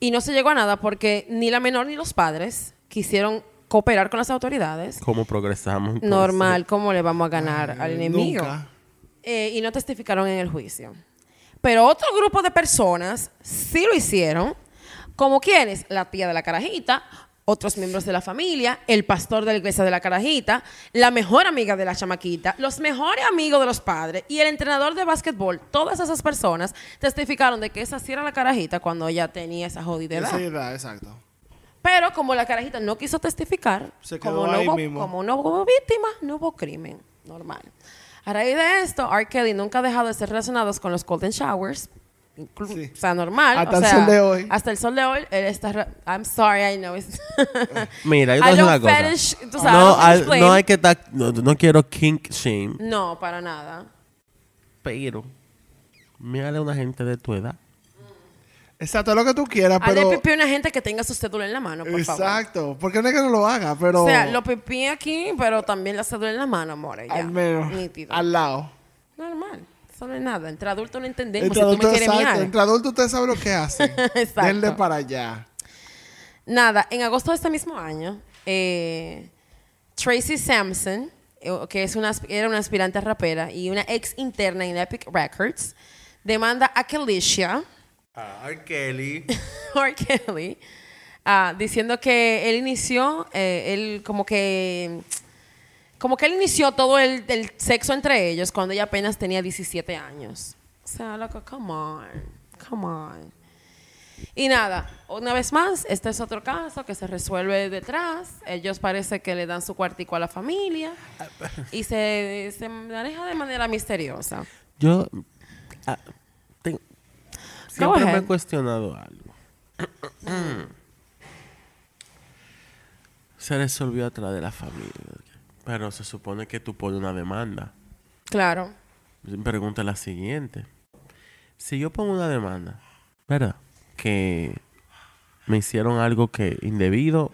y no se llegó a nada porque ni la menor ni los padres quisieron cooperar con las autoridades. ¿Cómo progresamos? entonces? Normal, ¿cómo le vamos a ganar día. al enemigo? Nunca. Eh, y no testificaron en el juicio. Pero otro grupo de personas sí lo hicieron, como quienes, la tía de la carajita, otros miembros de la familia, el pastor de la iglesia de la carajita, la mejor amiga de la chamaquita, los mejores amigos de los padres y el entrenador de básquetbol. Todas esas personas testificaron de que esa sí era la carajita cuando ella tenía esa jodida edad. Esa edad, exacto. Pero como la carajita no quiso testificar, Se quedó como, no ahí hubo, mismo. como no hubo víctima, no hubo crimen. Normal. A raíz de esto, R. Kelly nunca ha dejado de ser relacionados con los Golden Showers. Sí. O sea, normal. Hasta o el sol de hoy. Hasta el sol de hoy, él está... re- I'm sorry, I know. it's- Mira, yo te voy a una cosa. fetish- tú sabes, no, al- no hay que estar... No, no quiero kink shame, No, para nada. pero... Mírale a una gente de tu edad. Exacto, lo que tú quieras, Hazle pero... pipí a una gente que tenga su cédula en la mano, por favor. Exacto. Porque no es que no lo haga, pero... O sea, lo pipí aquí, pero también la cédula en la mano, amores. ya. al menos. Nítido. Al lado. Normal. Eso no es nada. Entre adultos lo entendemos. Entre si tú adultos, exacto. Entre adultos usted sabe lo que hace. Exacto. Denle para allá. Nada, en agosto de este mismo año, eh, Tracy Sampson, eh, que es una, era una aspirante rapera y una ex interna en Epic Records, demanda a Kalisha, Ay, Kelly. R. Kelly, ah, diciendo que él inició, eh, él como que, como que él inició todo el, el sexo entre ellos cuando ella apenas tenía 17 años. O sea, loco, come on, come on. Y nada, una vez más, este es otro caso que se resuelve detrás. Ellos parece que le dan su cuartico a la familia y se, se maneja de manera misteriosa. Yo... ah, siempre me he cuestionado algo. Se resolvió atrás de la familia. Pero se supone que tú pones una demanda. Claro. Pregunta la siguiente. Si yo pongo una demanda, ¿verdad? Que me hicieron algo que indebido,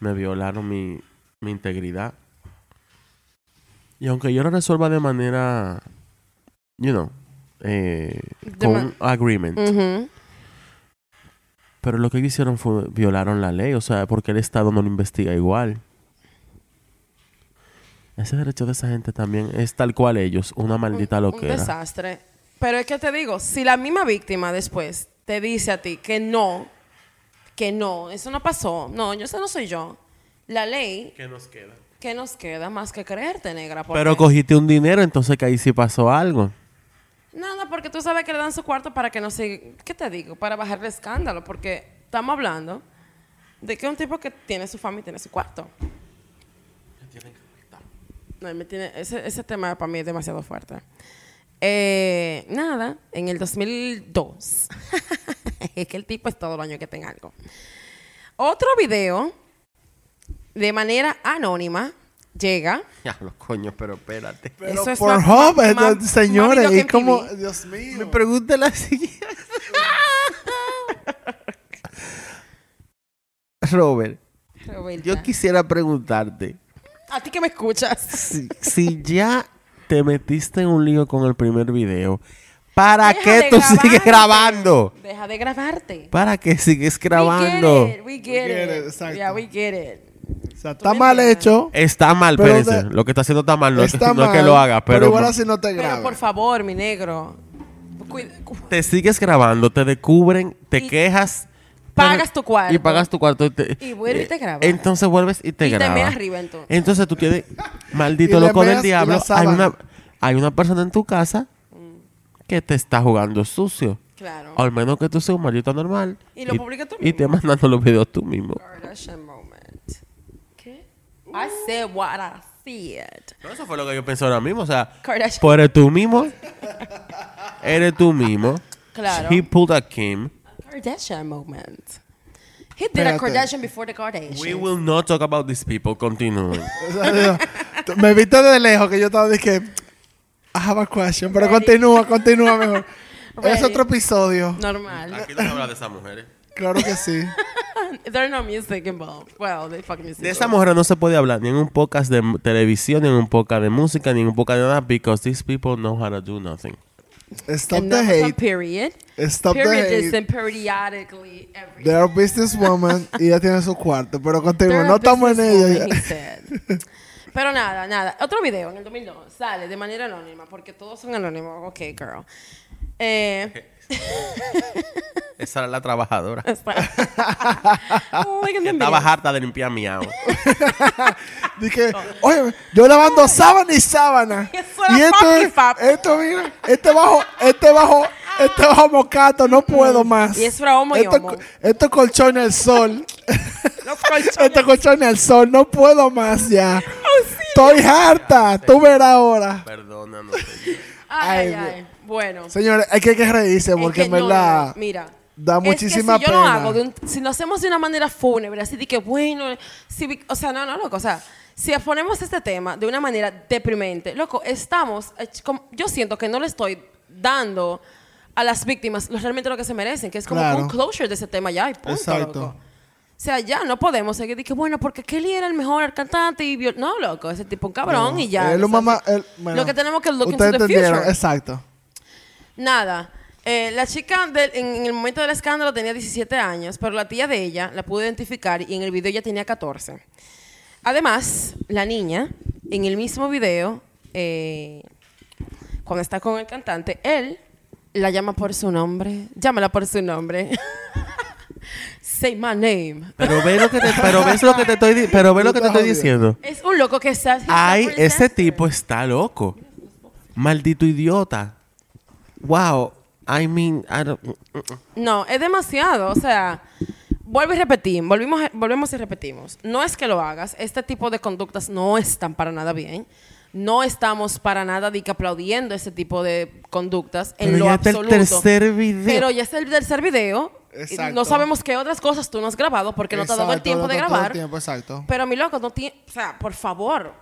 me violaron mi, mi integridad. Y aunque yo lo resuelva de manera you know, eh, con un agreement. Pero lo que ellos hicieron fue violaron la ley, o sea, porque el Estado no lo investiga igual. Ese derecho de esa gente también es tal cual ellos, una maldita un loquera. desastre. Pero es que te digo, si la misma víctima después te dice a ti que no, que no, eso no pasó, no, yo ese no soy yo. La ley, ¿Qué nos queda? ¿qué nos queda más que creerte, negra? Porque- Pero cogiste un dinero, entonces que ahí sí pasó algo. Nada, porque tú sabes que le dan su cuarto para que no se... ¿Qué te digo? Para bajar el escándalo, porque estamos hablando de que un tipo que tiene su fama y tiene su cuarto. No, me tiene, ese, ese tema para mí es demasiado fuerte. Eh, nada, en el 2002. es que el tipo es todo el año que tenga algo. Otro video, de manera anónima, llega. Ya, los coños, pero espérate. Pero Eso es por ma- señores, que como. Dios mío. Me pregunté la siguiente. Robert, Roberta. yo quisiera preguntarte A ti que me escuchas. si, si ya te metiste en un lío con el primer video, ¿para Deja qué tú sigues grabando? Deja de grabarte. ¿Para qué sigues We grabando? get it. We get, We get it. it, exacto. Yeah, we get it. O sea, ¿Tú está mal entiendes? hecho. Está mal, Pero de- Lo que está haciendo está mal. No, es que- está no es mal, que lo haga, pero, igual así no te Pero grabes. por favor, mi negro. cuida- te sigues grabando, te descubren, te Y quejas. pagas pero- tu cuarto. Y pagas tu cuarto. Y, te- Y vuelve y te eh, grabas. Entonces vuelves y te Y te grabas. meas arriba, entonces. Entonces tú tienes, maldito Y loco del y diablo, hay una, hay una persona en tu casa que te está jugando sucio. Claro. Al menos que tú seas un maldito normal. Y lo publica tú Y te mismo. mandando los videos tú mismo. I said what I said. No, eso fue lo que yo pensé ahora mismo. O sea, Kardashian. pues eres tú mismo. eres tú mismo. Claro. He pulled a Kim. Kardashian moment. He did a Espérate. Kardashian before the Kardashians. We will not talk about these people. Continúen. O sea, digo, tú- me viste de lejos que yo estaba diciendo I have a question, pero Ready. continúa, continúa mejor. Es Ready. otro episodio. Normal. Aquí no se habla de esas mujeres. Claro que sí. There's no music involved. Well, they fucking music. De esa mujer no se puede hablar ni en un podcast de televisión, ni en un podcast de música, ni en un podcast de nada, because these people know how to do nothing. Stop And the hate. period. Stop the period hate. and periodically every They are businesswoman y ella tiene su cuarto, pero. They're No a estamos en ella. Pero nada, nada. Otro video en el 2002 sale de manera anónima, porque todos son anónimos. Ok, girl. Eh, Esa era la trabajadora. Oh, Que estaba harta de limpiar miau. Dije, oye, yo lavando sábana y sábana. Eso era y esto, papi, es- papi. esto, mira, este bajo, este bajo, este bajo mocato, no puedo más. Y es fra homo y esto, homo. esto colchón al sol. Colchones. este colchón al sol, no puedo más ya. Oh, Estoy harta, tú verás ahora. Perdona, no sé yo. Ay, Ay, ay. Bueno. Señores, hay que, hay que reírse Es porque que en no, verdad no, no. Mira. da es que muchísima si yo pena. hago, de un- si lo hacemos de una manera fúnebre, así de que bueno, si o sea, no, no, loco, o sea, si ponemos este tema de una manera deprimente, loco, estamos, eh, yo siento que no le estoy dando a las víctimas lo- realmente lo que se merecen, que es como Claro. un closure de ese tema ya y punto, Exacto. loco. O sea, ya no podemos seguir que, bueno, porque Kelly era el mejor cantante y viol- No, loco, ese tipo un cabrón No, y ya. él o un sea, mamá- él- bueno, lo que tenemos que look into the future. exacto. Nada. Eh, la chica del- en, el momento del escándalo tenía 17 años, pero la tía de ella la pudo identificar y en el video ella tenía 14. Además, la niña, en el mismo video, eh, cuando está con el cantante, él la llama por su nombre. Llámala por su nombre. Say my name. Pero ve lo que te, pero ves lo que te estoy, pero ve lo que te estoy diciendo. Es un loco que está. Ay, ese tipo está loco. Maldito idiota. Wow. I mean, I don't- No, es demasiado. O sea, vuelvo y repetimos, volvimos, volvemos y repetimos. No es que lo hagas, este tipo de conductas no están para nada bien. No estamos para nada de que aplaudiendo ese tipo de conductas en Pero lo ya está el absoluto. tercer video. Pero ya está el tercer video. Y Exacto. No sabemos qué otras cosas tú no has grabado porque no te ha dado el Exacto, tiempo no de dado el grabar. tiempo, exacto. Pero mi loco no tiene. O sea, por favor.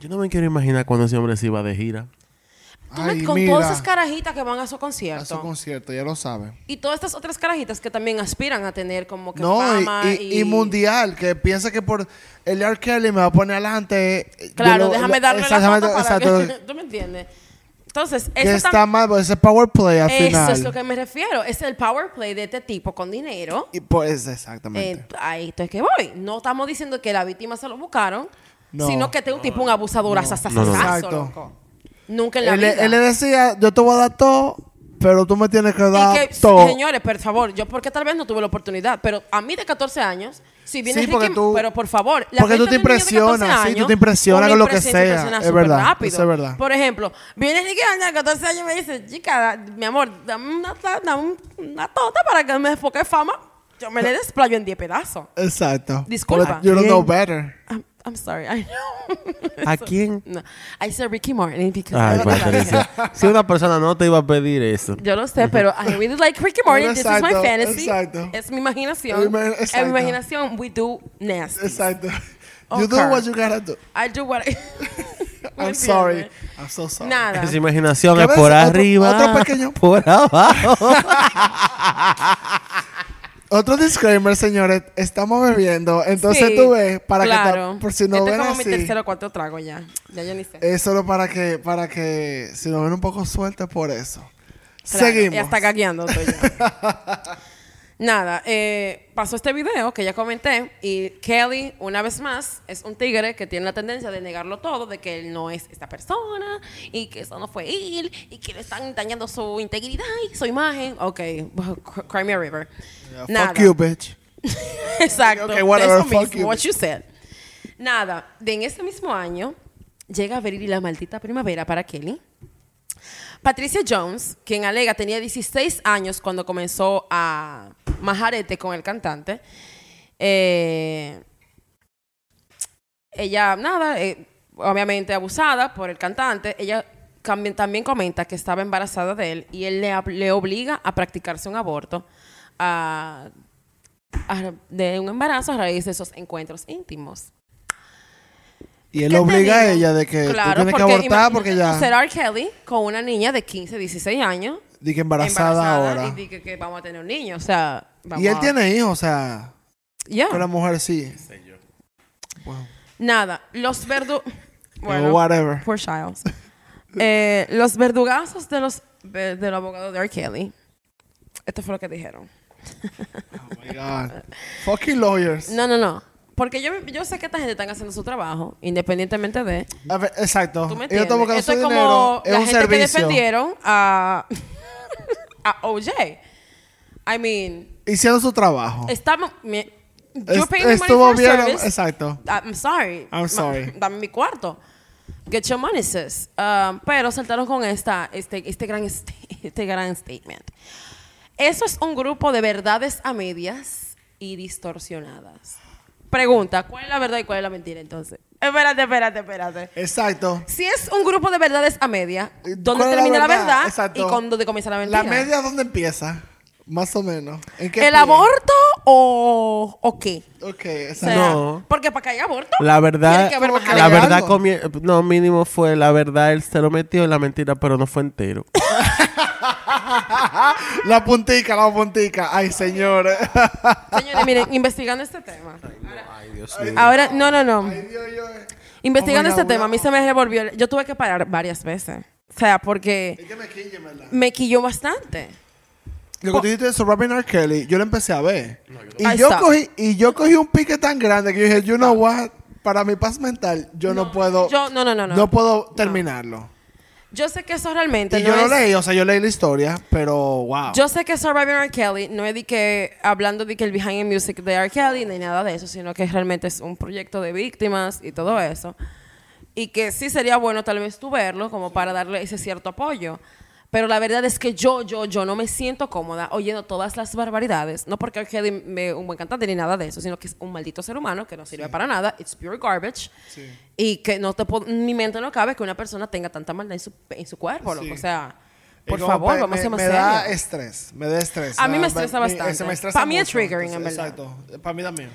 Yo no me quiero imaginar cuando ese hombre se iba de gira. Tú Ay, con mira, todas esas carajitas que van a su a concierto. su concierto, ya lo sabe. y todas estas otras carajitas que también aspiran a tener como que No, y- fama y, y mundial, que piensa que por el R. Kelly me va a poner adelante. yo Claro, lo- déjame lo- darle la exactamente, foto para exacto. que... ¿Tú me entiendes? Entonces, eso está mal, pues ese power play al eso final. es lo que me refiero. Es el power play de este tipo con dinero. Y pues exactamente. Eh, ahí estoy que voy. No estamos diciendo que la víctima se lo buscaron, No. sino que este es un tipo, un abusador, No, no. Exacto. loco. Nunca en la él, vida. él le decía, yo te voy a dar todo, pero tú me tienes que Y dar que, todo. señores, por favor, yo porque tal vez no tuve la oportunidad, pero a mí de 14 años, si viene Sí, porque Ricky, tú- pero por favor, la porque tú te de un niño de 14 impresionas, sí, tú te impresionas con lo que sea, es verdad, rápido. eso es verdad. Por ejemplo, viene Ricky de 14 años y me dice, chica, mi amor, dame una, dame un- una tota para que me enfoque fama. Yo me le desplayo en 10 pedazos. Exacto. Disculpa. But You don't know better. I'm, I'm sorry, I know. ¿A quién? No, I said Ricky Martin because Ay, I Patricia. Si una persona no te iba a pedir eso. Yo lo sé, pero I really like Ricky Martin. This is my Exacto, fantasy. exacto. Es mi imaginación. Ima- En exacto. mi imaginación, we do nasty. Exacto. Oh, you do Carl. what you gotta do. I do what I... ¿Me I'm sorry. I'm so sorry. Nada. Esa imaginación ¿Qué es por Otro- arriba, otro pequeño- por abajo. Otro disclaimer, señores. Estamos bebiendo. Entonces Sí, tú ves, para claro. que por si no este ven es como mi así. tercero o cuarto trago ya. Ya yo ni sé. Es solo para que, para que si nos ven un poco sueltos por eso. Claro, Seguimos. Y hasta gagueando estoy ya. Nada, eh, pasó este video que ya comenté y Kelly, una vez más, es un tigre que tiene la tendencia de negarlo todo, de que él no es esta persona y que eso no fue él y que le están dañando su integridad y su imagen. Ok, cry me a river. Yeah, Nada. fuck you, bitch. Exacto. Okay, whatever, Eso fuck mismo, you. what you said. Nada, de en ese mismo año llega a venir la maldita primavera para Kelly. Patricia Jones, quien alega tenía 16 años cuando comenzó a majarete con el cantante, eh, ella, nada, eh, obviamente abusada por el cantante, ella también, comenta que estaba embarazada de él y él le, obliga a practicarse un aborto a- a- de un embarazo a raíz de esos encuentros íntimos. Y él ¿Qué te obliga a ella de que tú Claro, tienes que abortar porque ya. Ser R. Kelly con una niña de 15, 16 años. Di que embarazada, ahora. Y di que, que vamos a tener un niño. O sea, vamos Y él a- tiene hijos, o sea, Ya. con la mujer sí. Wow. Nada, los verdu... Pero Bueno, whatever. poor Childs. Eh, los verdugazos de los de- del abogado de R. Kelly. Esto fue lo que dijeron. Oh my God. Fucking lawyers. No, no, no. Porque yo, yo sé que esta gente está haciendo su trabajo, independientemente de... A ver, exacto. ¿Tú me Ellos están Esto es dinero. como Es la un gente que servicio. defendieron a, a OJ. I mean, Hicieron su trabajo. estamos... money for a bien. service. Exacto. I'm sorry. I'm Ma- sorry. Dame mi cuarto. Get your money, sis. Um, pero saltaron con esta, este, este, gran st- este gran statement. Eso es un grupo de verdades a medias y distorsionadas. Pregunta, ¿cuál es la verdad y cuál es la mentira entonces? Espérate, espérate, espérate. Exacto. Si es un grupo de verdades a media, ¿dónde ¿cuál es la termina la verdad? y con- dónde comienza la mentira? La media, ¿dónde empieza? Más o menos. ¿En qué ¿El pie? aborto o, o qué? Ok, O exacto. sea, No. Porque para que haya aborto, La verdad, tiene que haber Como más que la verdad no mínimo fue la verdad él se lo metió en la mentira, pero no fue entero. La puntica, la puntica. Ay, señores. Señores, miren, investigando este tema. Ay, Dios mío. Ahora, no, no, no. Ay, Dios, yo- Investigando Oh este tema, a mí se me revolvió. Yo tuve que parar varias veces. O sea, porque Es que me quille, ¿verdad? me quilló bastante. Lo que tú dijiste sobre Robin R. Kelly, yo lo empecé a ver. y, yo cogí, y yo cogí un pique tan grande que yo dije, you know what? Para mi paz mental, yo no, puedo... Yo, no, no, no, no. no puedo terminarlo. Yo sé que eso realmente Y no yo lo es- leí, o sea, yo leí la historia, pero wow. Yo sé que Surviving R. Kelly no es de que hablando de que el behind the music de R. Kelly ni nada de eso, sino que realmente es un proyecto de víctimas y todo eso. Y que sí sería bueno tal vez tú verlo como para darle ese cierto apoyo. Pero la verdad es que yo, yo, yo no me siento cómoda oyendo todas las barbaridades. No porque. Kelly es un buen cantante ni nada de eso, sino que es un maldito ser humano que no sirve para nada. It's pure garbage. Sí. Y que no te mi mente no cabe que una persona tenga tanta maldad en su, en su cuerpo. Sí. O sea, por favor, vamos a me, ser más me da serios. estrés, me da estrés. A mí me Ah, estresa mi- bastante. ese me estresa Pa' mí es triggering, en verdad. Exacto, para mí también.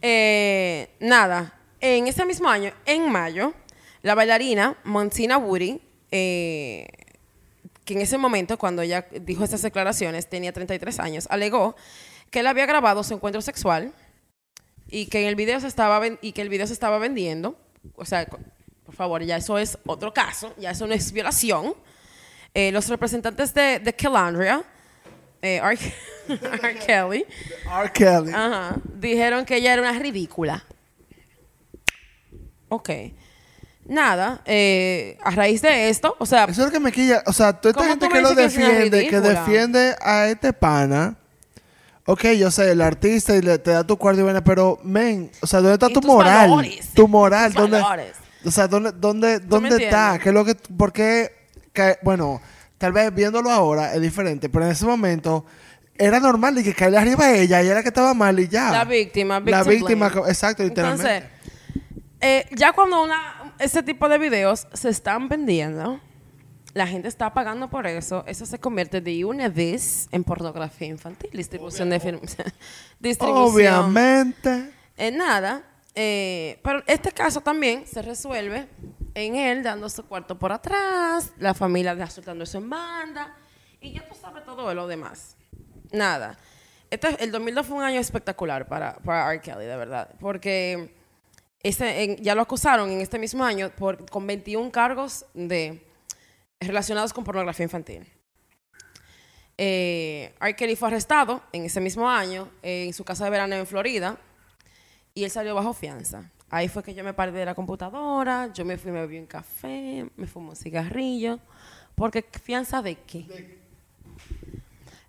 Eh, nada, en ese mismo año, en mayo, la bailarina Monsina Woody, eh, que en ese momento, cuando ella dijo esas declaraciones, tenía 33 años, alegó que él había grabado su encuentro sexual y que en el video se estaba y que el video se estaba vendiendo. O sea, por favor, ya eso es otro caso, ya eso no es violación. eh, los representantes de, de Kellandria, eh, R. R. Kelly, R. Kelly. dijeron que ella era una ridícula. Ok. Nada, eh, a raíz de esto, o sea, Eso es lo que me quilla. O sea, toda esta ¿Cómo gente que lo que defiende, que defiende a este pana. Ok, yo sé, el artista y le, te da tu cuarto y vaina, pero, men, o sea, ¿dónde está tu moral? valores. Tu moral, Tus ¿dónde? valores. O sea, ¿dónde, dónde, dónde está? ¿Qué es lo que, ¿Por qué? que- bueno, tal vez viéndolo ahora es diferente, pero en ese momento era normal y que caerle arriba a ella y era que estaba mal y ya. La víctima, La víctima, blame. exacto, literalmente. Entonces, eh, ya cuando una, ese tipo de videos se están vendiendo, la gente está pagando por eso, eso se convierte de una vez en pornografía infantil, distribución de film, distribución. Obviamente. En nada. eh, pero este caso también se resuelve en él dando su cuarto por atrás, la familia soltando eso en banda, y ya tú sabes todo lo demás. Nada. Este, el 2002 fue un año espectacular para, para R. Kelly, de verdad, porque ese, en- ya lo acusaron en este mismo año por, con 21 cargos de, relacionados con pornografía infantil. Eh, R. Kelly fue arrestado en ese mismo año eh, en su casa de verano en Florida y él salió bajo fianza. Ahí fue que yo me paré de la computadora, yo me fui, me bebí un café, me fumé un cigarrillo. Porque fianza de qué?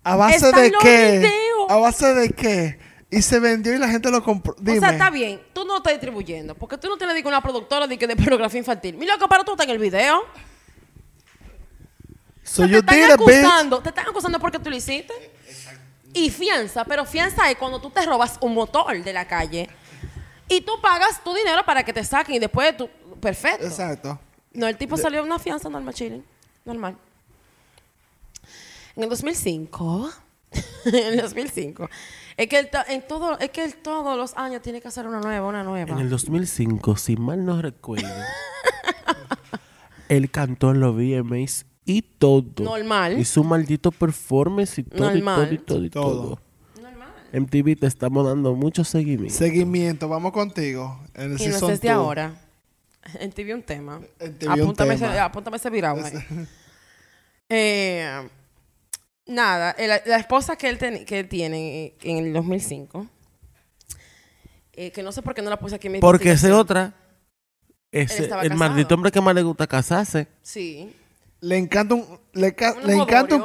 ¿A base Están de qué? videos. ¿A base de qué? Y se vendió y la gente lo compró. Dime. O sea, está bien, tú no estás distribuyendo, porque tú no tienes digo, una productora de, que de pornografía infantil. Mira, que para tú estás en el video. So O sea, te están bitch. acusando, te están acusando porque tú lo hiciste. Y fianza, pero fianza es cuando tú te robas un motor de la calle y tú pagas tu dinero para que te saquen y después tú, perfecto. Exacto. No, el tipo salió una fianza normal, chilling. Normal. En el 2005, en el 2005, es que, él en todo, es que él todos los años tiene que hacer una nueva, una nueva. En el 2005, si mal no recuerdo, él cantó en los VMAs y todo. Normal. Hizo un maldito performance y todo, y Normal. todo, y todo, y Todo. todo. MTV te estamos dando mucho seguimiento. Seguimiento, vamos contigo. En el Y no desde ahora. En TV un tema. En TV un apúntame, tema. Ese, apúntame ese virado ahí. Eh, nada, el- la esposa que él, ten- que él tiene en el 2005, eh, que no sé por qué no la puse aquí en mi Porque esa investigación. otra, ese, el casado. maldito hombre que más le gusta casarse. Sí. Le encanta un, le, ca- Un le encanta un,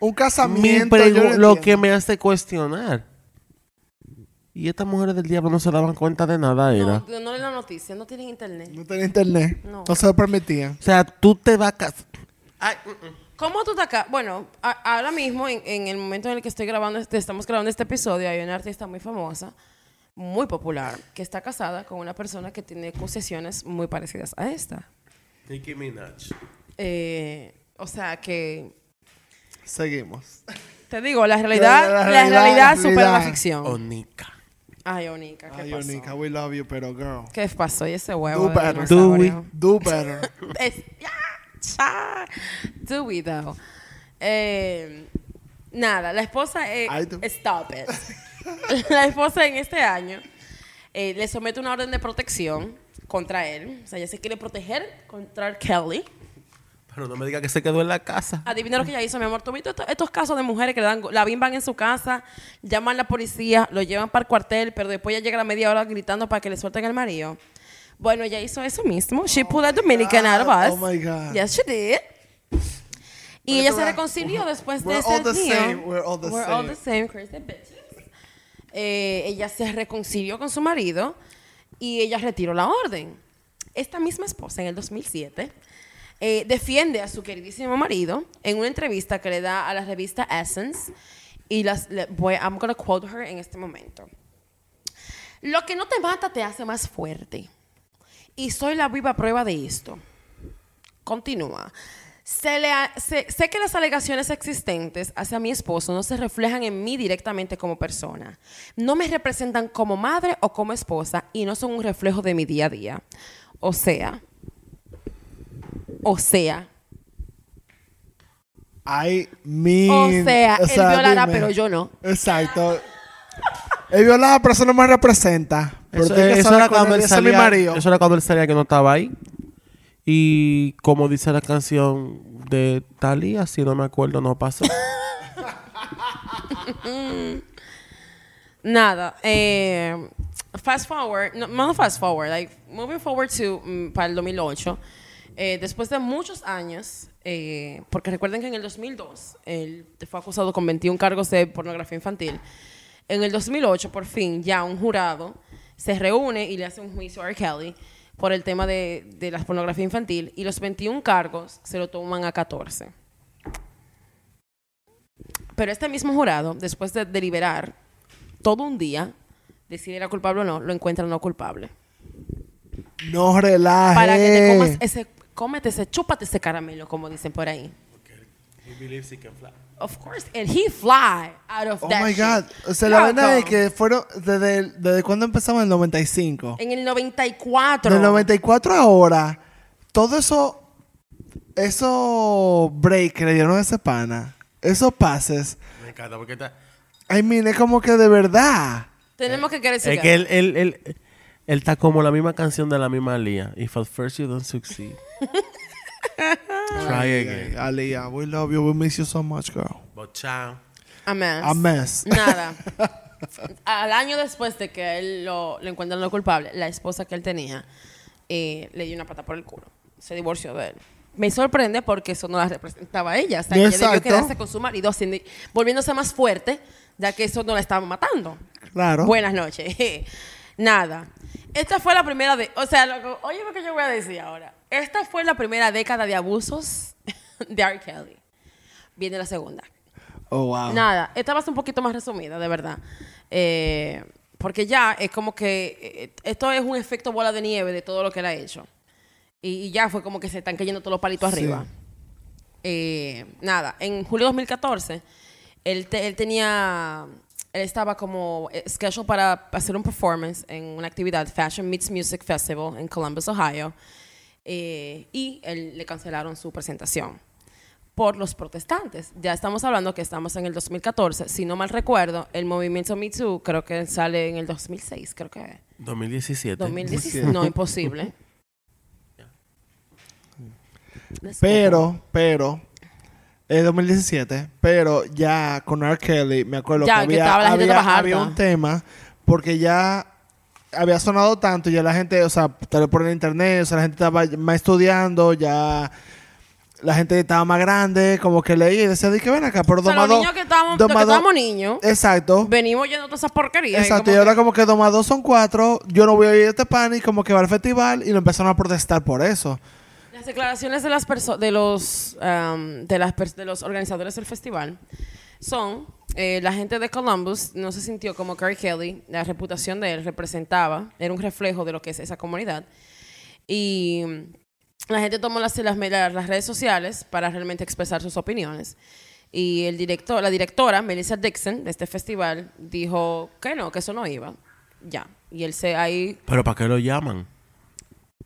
un Mi casamiento. yo lo que me hace cuestionar. Y estas mujeres del diablo no se daban cuenta de nada, era. No, no leen la noticia, no tienen internet. No tenía internet. No. No, se lo permitían. O sea, tú te vas a casar. ¿Cómo tú estás acá? Bueno, a- ahora mismo, en, en el momento en el que estoy grabando, este, estamos grabando este episodio, hay una artista muy famosa, muy popular, que está casada con una persona que tiene concesiones muy parecidas a esta. Nicki Minaj. Eh, o sea que, Seguimos. te digo, la realidad, La- la la, realidad, realidad, la supera la ficción. Onika. Ay, Onika, ¿qué Ay, pasó? Onika, we love you, pero girl. ¿Qué pasó? Y ese huevo Do better. dinosaurio. Do better. Es- ya, cha. Do we though? Eh, nada, la esposa. eh, I do. stop it. la esposa en este año eh, le somete una orden de protección contra él. O sea, ella se quiere proteger contra Kelly. Pero no me diga que se quedó en la casa. Adivina lo que ella hizo, mi amor. ¿Tú viste estos, estos casos de mujeres que le dan, la bimban en su casa, llaman a la policía, lo llevan para el cuartel, pero después ya llega a la media hora gritando para que le suelten el marido? Bueno, ella hizo eso mismo. She pulled a Dominican out of us. Oh my God. Yes, she did. Y ella se reconcilió después de We're ese all the día. same, we're all the We're all same. the same, crazy bitches. Eh, ella se reconcilió con su marido y ella retiró la orden. Esta misma esposa en el 2007 eh, defiende a su queridísimo marido en una entrevista que le da a la revista Essence y las, le- voy, I'm gonna quote her en este momento. Lo que no te mata te hace más fuerte. Y soy la viva prueba de esto. Continúa. Se le ha- se- sé que las alegaciones existentes hacia mi esposo no se reflejan en mí directamente como persona. No me representan como madre o como esposa y no son un reflejo de mi día a día. O sea, o sea, I mean. o sea, él violará, dime. pero yo no. Exacto. Él violaba, pero eso no me representa. Eso, que eso era cuando él, es mi salía, marido. eso era cuando él salía que no estaba ahí. Y como dice la canción de Thalía, si no me acuerdo, no pasó. Nada. Eh, fast forward, no, no fast forward, like moving forward to mm, para el 2008. eh, después de muchos años, eh, porque recuerden que en el 2002 él fue acusado con 21 cargos de pornografía infantil. En el 2008, por fin, ya un jurado se reúne y le hace un juicio a R. Kelly por el tema de, de la pornografía infantil y los 21 cargos se lo toman a 14. Pero este mismo jurado, después de deliberar todo un día, decir si era culpable o no, lo encuentran no culpable. No relaje. Para que te comas ese, cómete ese, chúpate ese caramelo, como dicen por ahí. Of course, and he fly out of Oh that my shit. God. O sea, la Loco. verdad es que fueron. ¿Desde, desde cuándo empezamos? En el 95. En el 94. Del 94 a ahora, todo eso. Eso break que le dieron a ese pana. Esos pases. Me encanta porque está... I mean, es como que de verdad. Tenemos que querer Es que él, él, él, él está como la misma canción de la misma Lía. If at first you don't succeed, try again. Aliyah, we love you. We miss you so much, girl. But chao. A mess. A mess. Nada. Al año después de que él lo, lo encuentran no culpable, la esposa que él tenía eh, le dio una pata por el culo. Se divorció de él. Me sorprende porque eso no la representaba a ella. O sea, que ella debió Exacto. quedarse con su marido, haciendo- volviéndose más fuerte, ya que eso no la estaba matando. Claro. Buenas noches. Nada. Esta fue la primera de... O sea, loco, oye lo que yo voy a decir ahora. Esta fue la primera década de abusos de R. Kelly. Viene la segunda. Oh, wow. Nada, esta va a ser un poquito más resumida, de verdad. Eh, porque ya es como que eh, esto es un efecto bola de nieve de todo lo que él ha hecho. Y, y ya fue como que se están cayendo todos los palitos Sí. arriba. Eh, nada, en julio de 2014, él, te- él tenía, él estaba como scheduled para hacer un performance en una actividad, Fashion Meets Music Festival en Columbus, Ohio. Eh, y él, le cancelaron su presentación por los protestantes. Ya estamos hablando que estamos en el 2014. Si no mal recuerdo, el movimiento Me Too creo que sale en el 2006, creo que. 2017. 2017. No, imposible. Pero, pero, es 2017, pero ya con R. Kelly, me acuerdo Ya, que que había, estaba la gente había, había un tema, porque ya había sonado tanto, ya la gente, o sea, tal vez por el internet, o sea, la gente estaba más estudiando, ya la gente estaba más grande, como que leía y decía, di que ven acá, pero O sea, los domado. niños que estábamos, los que domado- estábamos niños, Exacto. venimos yendo todas esas porquerías. Exacto, y como ahora que- como que domados son cuatro, yo no voy a ir a este pan y como que va al festival y lo empezaron a protestar por eso. Las declaraciones de las de los um, de las de los organizadores del festival son eh, la gente de Columbus no se sintió como Carrie Kelly, la reputación de él representaba, era un reflejo de lo que es esa comunidad. Y mm, la gente tomó las, las, las- redes sociales para realmente expresar sus opiniones. Y el director, la directora, Melissa Dixon, de este festival, dijo que no, que eso no iba. Ya. Y él se ahí Pero ¿para qué lo llaman?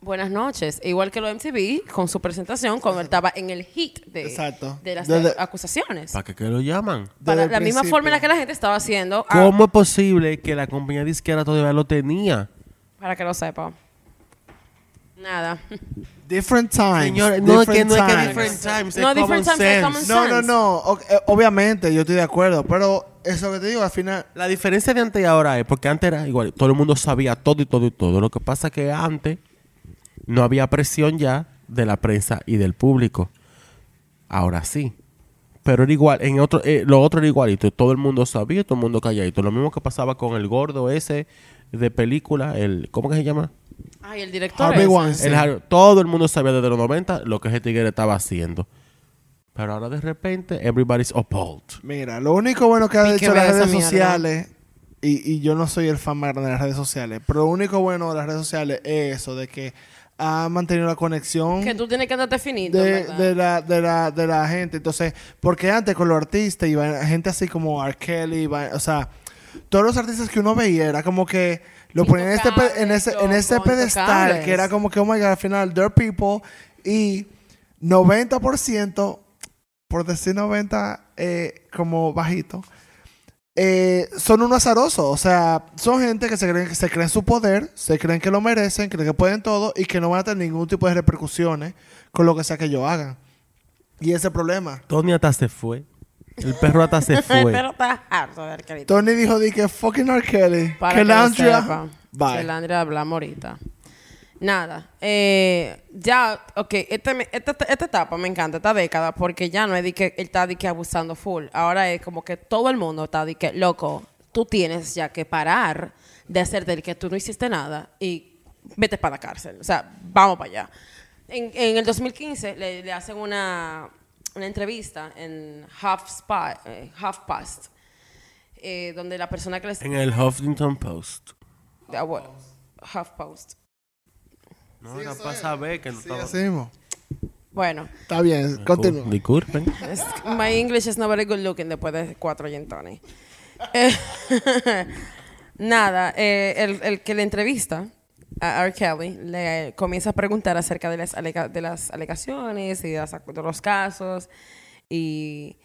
Buenas noches. Igual que lo MTV con su presentación cuando él estaba en el hit de, Exacto. de las Desde- acusaciones. ¿Para qué, qué lo llaman? Para Desde la misma forma en la que la gente estaba haciendo. ah, ¿Cómo es posible que la compañía disquera todavía lo tenía? para que lo sepa. Nada. Different times. Señores, no es que no es que different times, No, different times, es sense. No, no, no. O- eh, obviamente, yo estoy de acuerdo. Pero eso que te digo, al final. La diferencia de antes y ahora es porque antes era igual, todo el mundo sabía todo y todo y todo. Lo que pasa es que antes no había presión ya de la prensa y del público. Ahora sí. Pero era igual, en otro, eh, lo otro era igualito. Todo el mundo sabía, todo el mundo calladito. Lo mismo que pasaba con el gordo ese de película, el ¿cómo que se llama? Ay, el director. Harvey ese. Weinstein. El todo el mundo sabía desde los 90 lo que ese tigre estaba haciendo. Pero ahora de repente, everybody's appalled. Mira, lo único bueno que ha hecho las redes sociales. Y, y yo no soy el fan más grande de las redes sociales. Pero lo único bueno de las redes sociales es eso, de que ha mantenido la conexión. Que tú tienes que andarte finito, de, de la, de, la, de la gente. Entonces, porque antes con los artistas iba gente así como R. Kelly, iba- o sea, todos los artistas que uno veía era como que lo ponían en, este en ese, en ese pedestal que era como que, oh my god, al final, they're people y 90%, por decir 90, eh, como bajito, eh, son unos azarosos. O sea, son gente que se creen que se creen su poder, se creen que lo merecen, creen que pueden todo y que no van a tener ningún tipo de repercusiones con lo que sea que ellos hagan. Y ese es el problema. Tony hasta se fue. El perro hasta se fue. Pero está harto de Arquelito. Tony dijo di que fucking R. Kelly. Para que que lo Landria. sepa. Bye. Que Landria hablamos ahorita. Nada. eh, ya, ok, este esta, esta etapa me encanta, esta década, porque ya no es de que él está de que abusando full. Ahora es como que todo el mundo está de que, loco, tú tienes ya que parar de hacer del que tú no hiciste nada y vete para la cárcel. O sea, vamos para allá. En, en el 2015 le, le hacen una, una entrevista en HuffPost, eh, HuffPost eh, donde la persona que les... En el Huffington Post. Ah, bueno, HuffPost. No, era para saber que no Sí, estaba... así mismo. Bueno, Está bien, continúa. Disculpen. es- my English is not very good looking después de cuatro gin tonic. Eh, Nada, eh, el, el que le entrevista a R. Kelly le comienza a preguntar acerca de las, alega- de las alegaciones y de, las de los casos y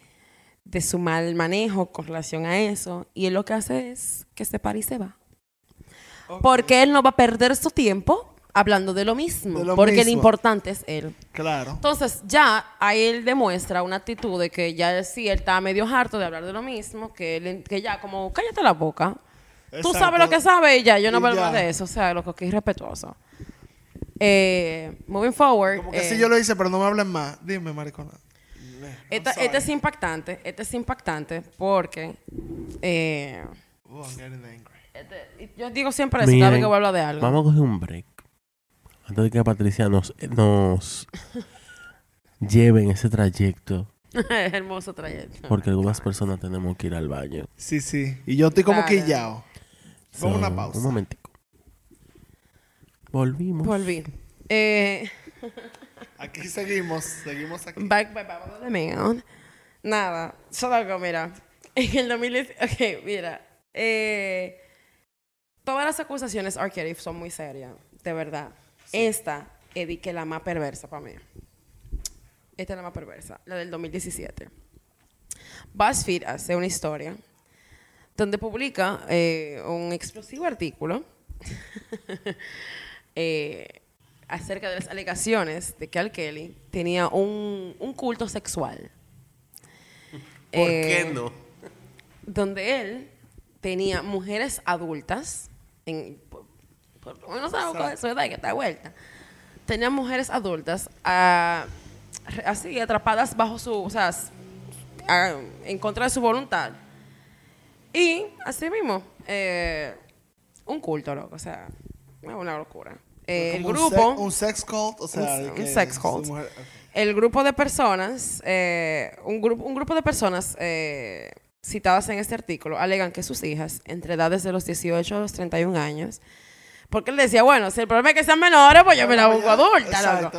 de su mal manejo con relación a eso. Y él lo que hace es que se para y se va. Porque él no va a perder su tiempo hablando de lo mismo. De lo porque lo mismo. importante es él. Claro. Entonces, ya ahí él demuestra una actitud de que ya sí, él está medio harto de hablar de lo mismo, que, él- que ya como, cállate la boca. Tú Exacto. sabes lo que sabes y ya, yo no Y voy a ya. hablar de eso. O sea, lo que es irrespetuoso. Eh, moving forward. Como que eh, sí yo lo hice, pero no me hablen más. Dime, maricona. esta- sorry. este es impactante. Este es impactante porque... eh, Oh, I'm getting angry. este- yo digo siempre eso, cada vez Miren, que voy a hablar de algo. Vamos a coger un break. Antes de que Patricia nos, nos lleve en ese trayecto. Hermoso trayecto. Porque algunas personas tenemos que ir al baño. Sí, sí. Y yo estoy como Dale. quillao. Vamos a una pausa. Un momentico. Volvimos. Volví. Eh, Aquí seguimos, seguimos aquí. Back by Man. Nada, solo algo, mira. En el 2010, ok, mira. eh, todas las acusaciones. Kelly son muy serias, de verdad. Esta es de que la más perversa para mí. Esta es la más perversa, la del 2017. BuzzFeed hace una historia donde publica eh, un explosivo artículo eh, acerca de las alegaciones de que Al Kelly tenía un, un culto sexual. ¿Por Eh, qué no? Donde él tenía mujeres adultas, en, por, lo menos algo está vuelta. Tenía mujeres adultas ah, así atrapadas bajo su, o sea, s- ah, en contra de su voluntad. Y así mismo, eh, un culto, loco, o sea, una locura. Eh, el grupo Un, sex cult, o sea. Un- sex cult. mujer- el grupo de personas, eh, un, grupo, un grupo de personas eh, citadas en este artículo alegan que sus hijas, entre edades de los 18 a los 31 años, porque él decía, bueno, si el problema es que sean menores, pues yo me la busco adulta, exacto. loco.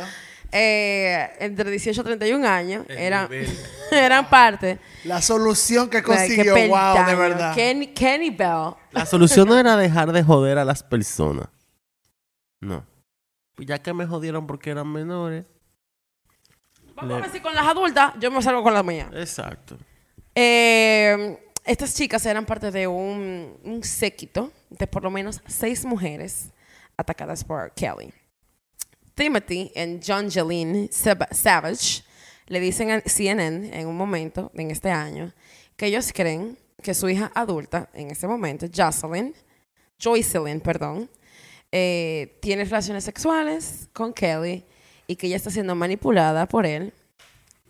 Eh, entre 18 a 31 años El eran, eran parte. La solución que consiguió, wow, de verdad. Kenny, Kenny Bell. La solución no era dejar de joder a las personas. No. Pues ya que me jodieron porque eran menores. Vamos a ver si con las adultas yo me salgo con las mías. Exacto. Eh, estas chicas eran parte de un, un séquito de por lo menos seis mujeres atacadas por Kelly. Timothy y John Jeline Savage le dicen a CNN en un momento, en este año, que ellos creen que su hija adulta, en ese momento, Jocelyn, Joycelyn, perdón, eh, tiene relaciones sexuales con Kelly y que ella está siendo manipulada por él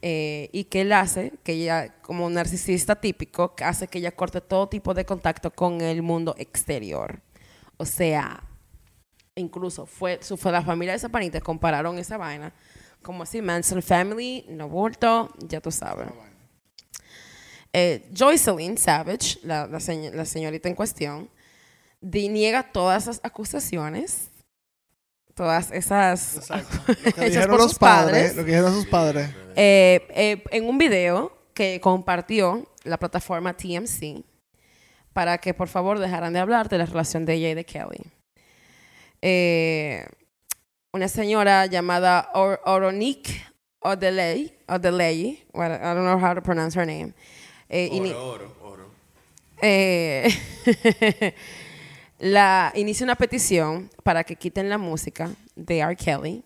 eh, y que él hace, que ella, como un narcisista típico, hace que ella corte todo tipo de contacto con el mundo exterior. O sea, incluso fue, su, fue la familia de esa panita, compararon esa vaina como así, Manson Family, no bulto, ya tú sabes. Eh, Joycelyn Savage, la, la, la señorita en cuestión, niega todas esas acusaciones, todas esas Exacto. Lo que dijeron por los sus padres, padres. Lo que dijeron sus padres. Eh, eh, en un video que compartió la plataforma TMC para que por favor dejaran de hablar de la relación de ella y de Kelly. Eh, una señora llamada Or Oronique Odeley, Odeley, well, I don't know how to pronounce her name. Eh, ini- oro, oro. la, inicia una petición para que quiten la música de R. Kelly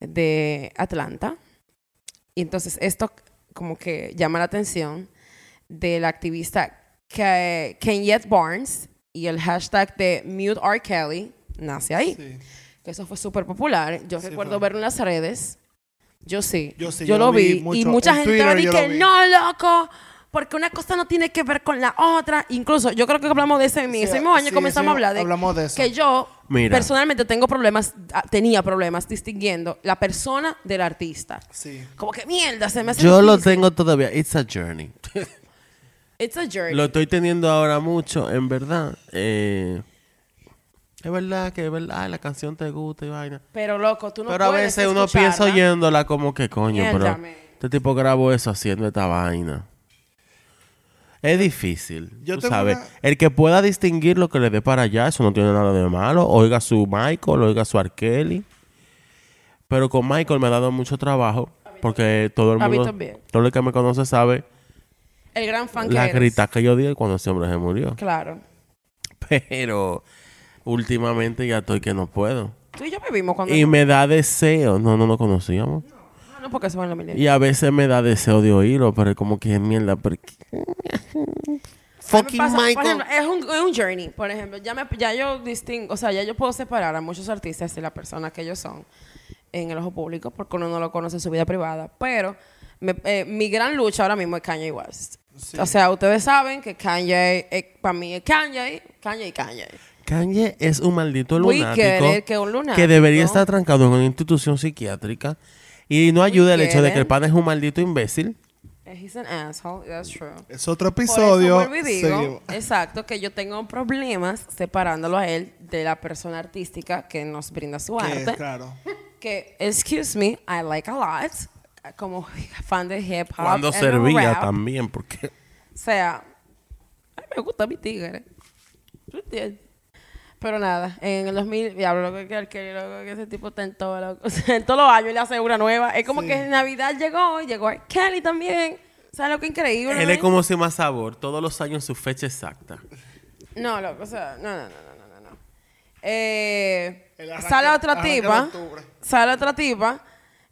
de Atlanta. Y entonces esto como que llama la atención del activista Ke- Kenyette Barnes y el hashtag de Mute R. Kelly nace ahí. Sí. Que eso fue súper popular. Yo Sí, recuerdo fue. verlo en las redes. Yo sí. Yo sí, yo yo lo vi vi. mucho. Y mucha En gente Twitter me no, loco. Porque una cosa no tiene que ver con la otra. Incluso yo creo que hablamos de ese en Sí, ese mismo año sí, comenzamos a hablar de hablamos de eso. que yo Mira. personalmente tengo problemas, ah, tenía problemas distinguiendo la persona del artista. Sí. Como que mierda, se me hace Yo lo tengo todavía. It's a journey. It's a journey. Lo estoy teniendo ahora mucho, en verdad. Eh, es verdad que es verdad, ay, la canción te gusta y vaina. Pero loco, tú no pero a veces uno piensa oyéndola como que coño, pero este tipo grabó eso haciendo esta vaina. Es difícil, Yo tú sabes. una- El que pueda distinguir lo que le dé para allá, eso no tiene nada de malo. Oiga su Michael, oiga su Arkeli. Pero con Michael me ha dado mucho trabajo porque todo el A mí mundo, también. todo el que me conoce sabe El gran fan que la grita que yo di cuando ese hombre se murió. Claro. Pero últimamente ya estoy que no puedo. Tú y yo vivimos cuando... Y me da deseo. No, no nos conocíamos. No, porque se van los milenios. Y a veces me da deseo de oírlo, pero es como que mierda. pero- Fucking pasa, por Michael. ejemplo, es, un, es un journey. Por ejemplo, ya, me, ya yo distingo, o sea, ya yo puedo separar a muchos artistas de la persona que ellos son en el ojo público, porque uno no lo conoce en su vida privada. Pero me- eh, mi gran lucha ahora mismo es Kanye West. O sea, ustedes saben que Kanye, eh, para mí es Kanye, Kanye y Kanye. Kanye es un maldito lunático, que es un lunático. que debería estar trancado en una institución psiquiátrica. Y no ayuda el hecho de que el it. pan es un maldito imbécil. He's an asshole, that's true. Es otro Por eso episodio. digo, Seguimos. exacto, que yo tengo problemas separándolo a él de la persona artística que nos brinda su Que, arte. claro. Que, excuse me, I like a lot. Como fan de hip hop. Cuando and servía rap. también, porque... O sea, a mí me gusta mi tigre. ¿Tú entiendes? Pero nada, en el 2000, diablo, lo que, que, loco, que ese tipo está en, todo, loco. O sea, en todos los años él hace una nueva. Es como Sí. que en Navidad llegó, y llegó Kelly también. ¿Sabes lo que increíble? Él es como si más sabor, todos los años su fecha exacta. No, loco, o sea, no, no, no, no, no, no. Eh, arranque- sale otra tipa, sale otra tipa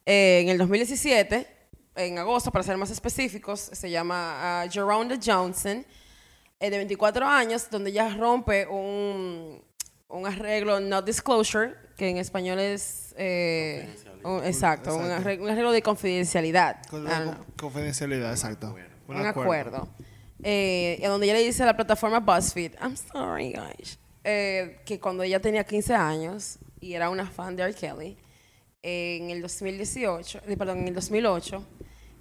eh, en el 2017, en agosto, para ser más específicos, se llama Geronda Johnson, eh, de 24 años, donde ella rompe un, un arreglo no disclosure, que en español es... eh, un- exacto, Un, arreglo, un arreglo de confidencialidad. Con Ah, no confidencialidad, exacto. un acuerdo. Eh, en donde ella le dice a la plataforma BuzzFeed, I'm sorry, guys, eh, que cuando ella tenía 15 años y era una fan de R. Kelly, eh, en el 2018, eh, perdón, en el 2008,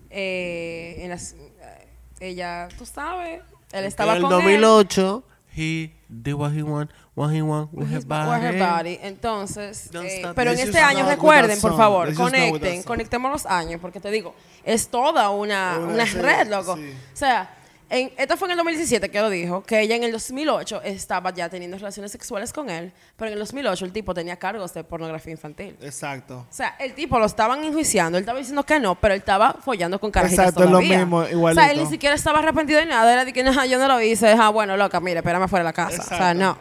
eh, en las- eh, ella, tú sabes, él estaba en el con 2008, he did what he want, what he want with his With her body. body. Entonces, eh, pero en este año recuerden, por favor, conecten, conectemos los años, porque te digo, es toda una, Una red, loco. sí. O sea, en, esto fue en el 2017 que lo dijo, que ella en el 2008 estaba ya teniendo relaciones sexuales con él, pero en el 2008 el tipo tenía cargos de pornografía infantil. Exacto. O sea, el tipo lo estaban enjuiciando, él estaba diciendo que no, pero él estaba follando con carajitas Exacto, es lo todavía. mismo, O sea, él igualito. ni siquiera estaba arrepentido de nada, era de que no, yo no lo hice, ah, bueno, loca, mire, espérame fuera de la casa. O sea, Exacto. no.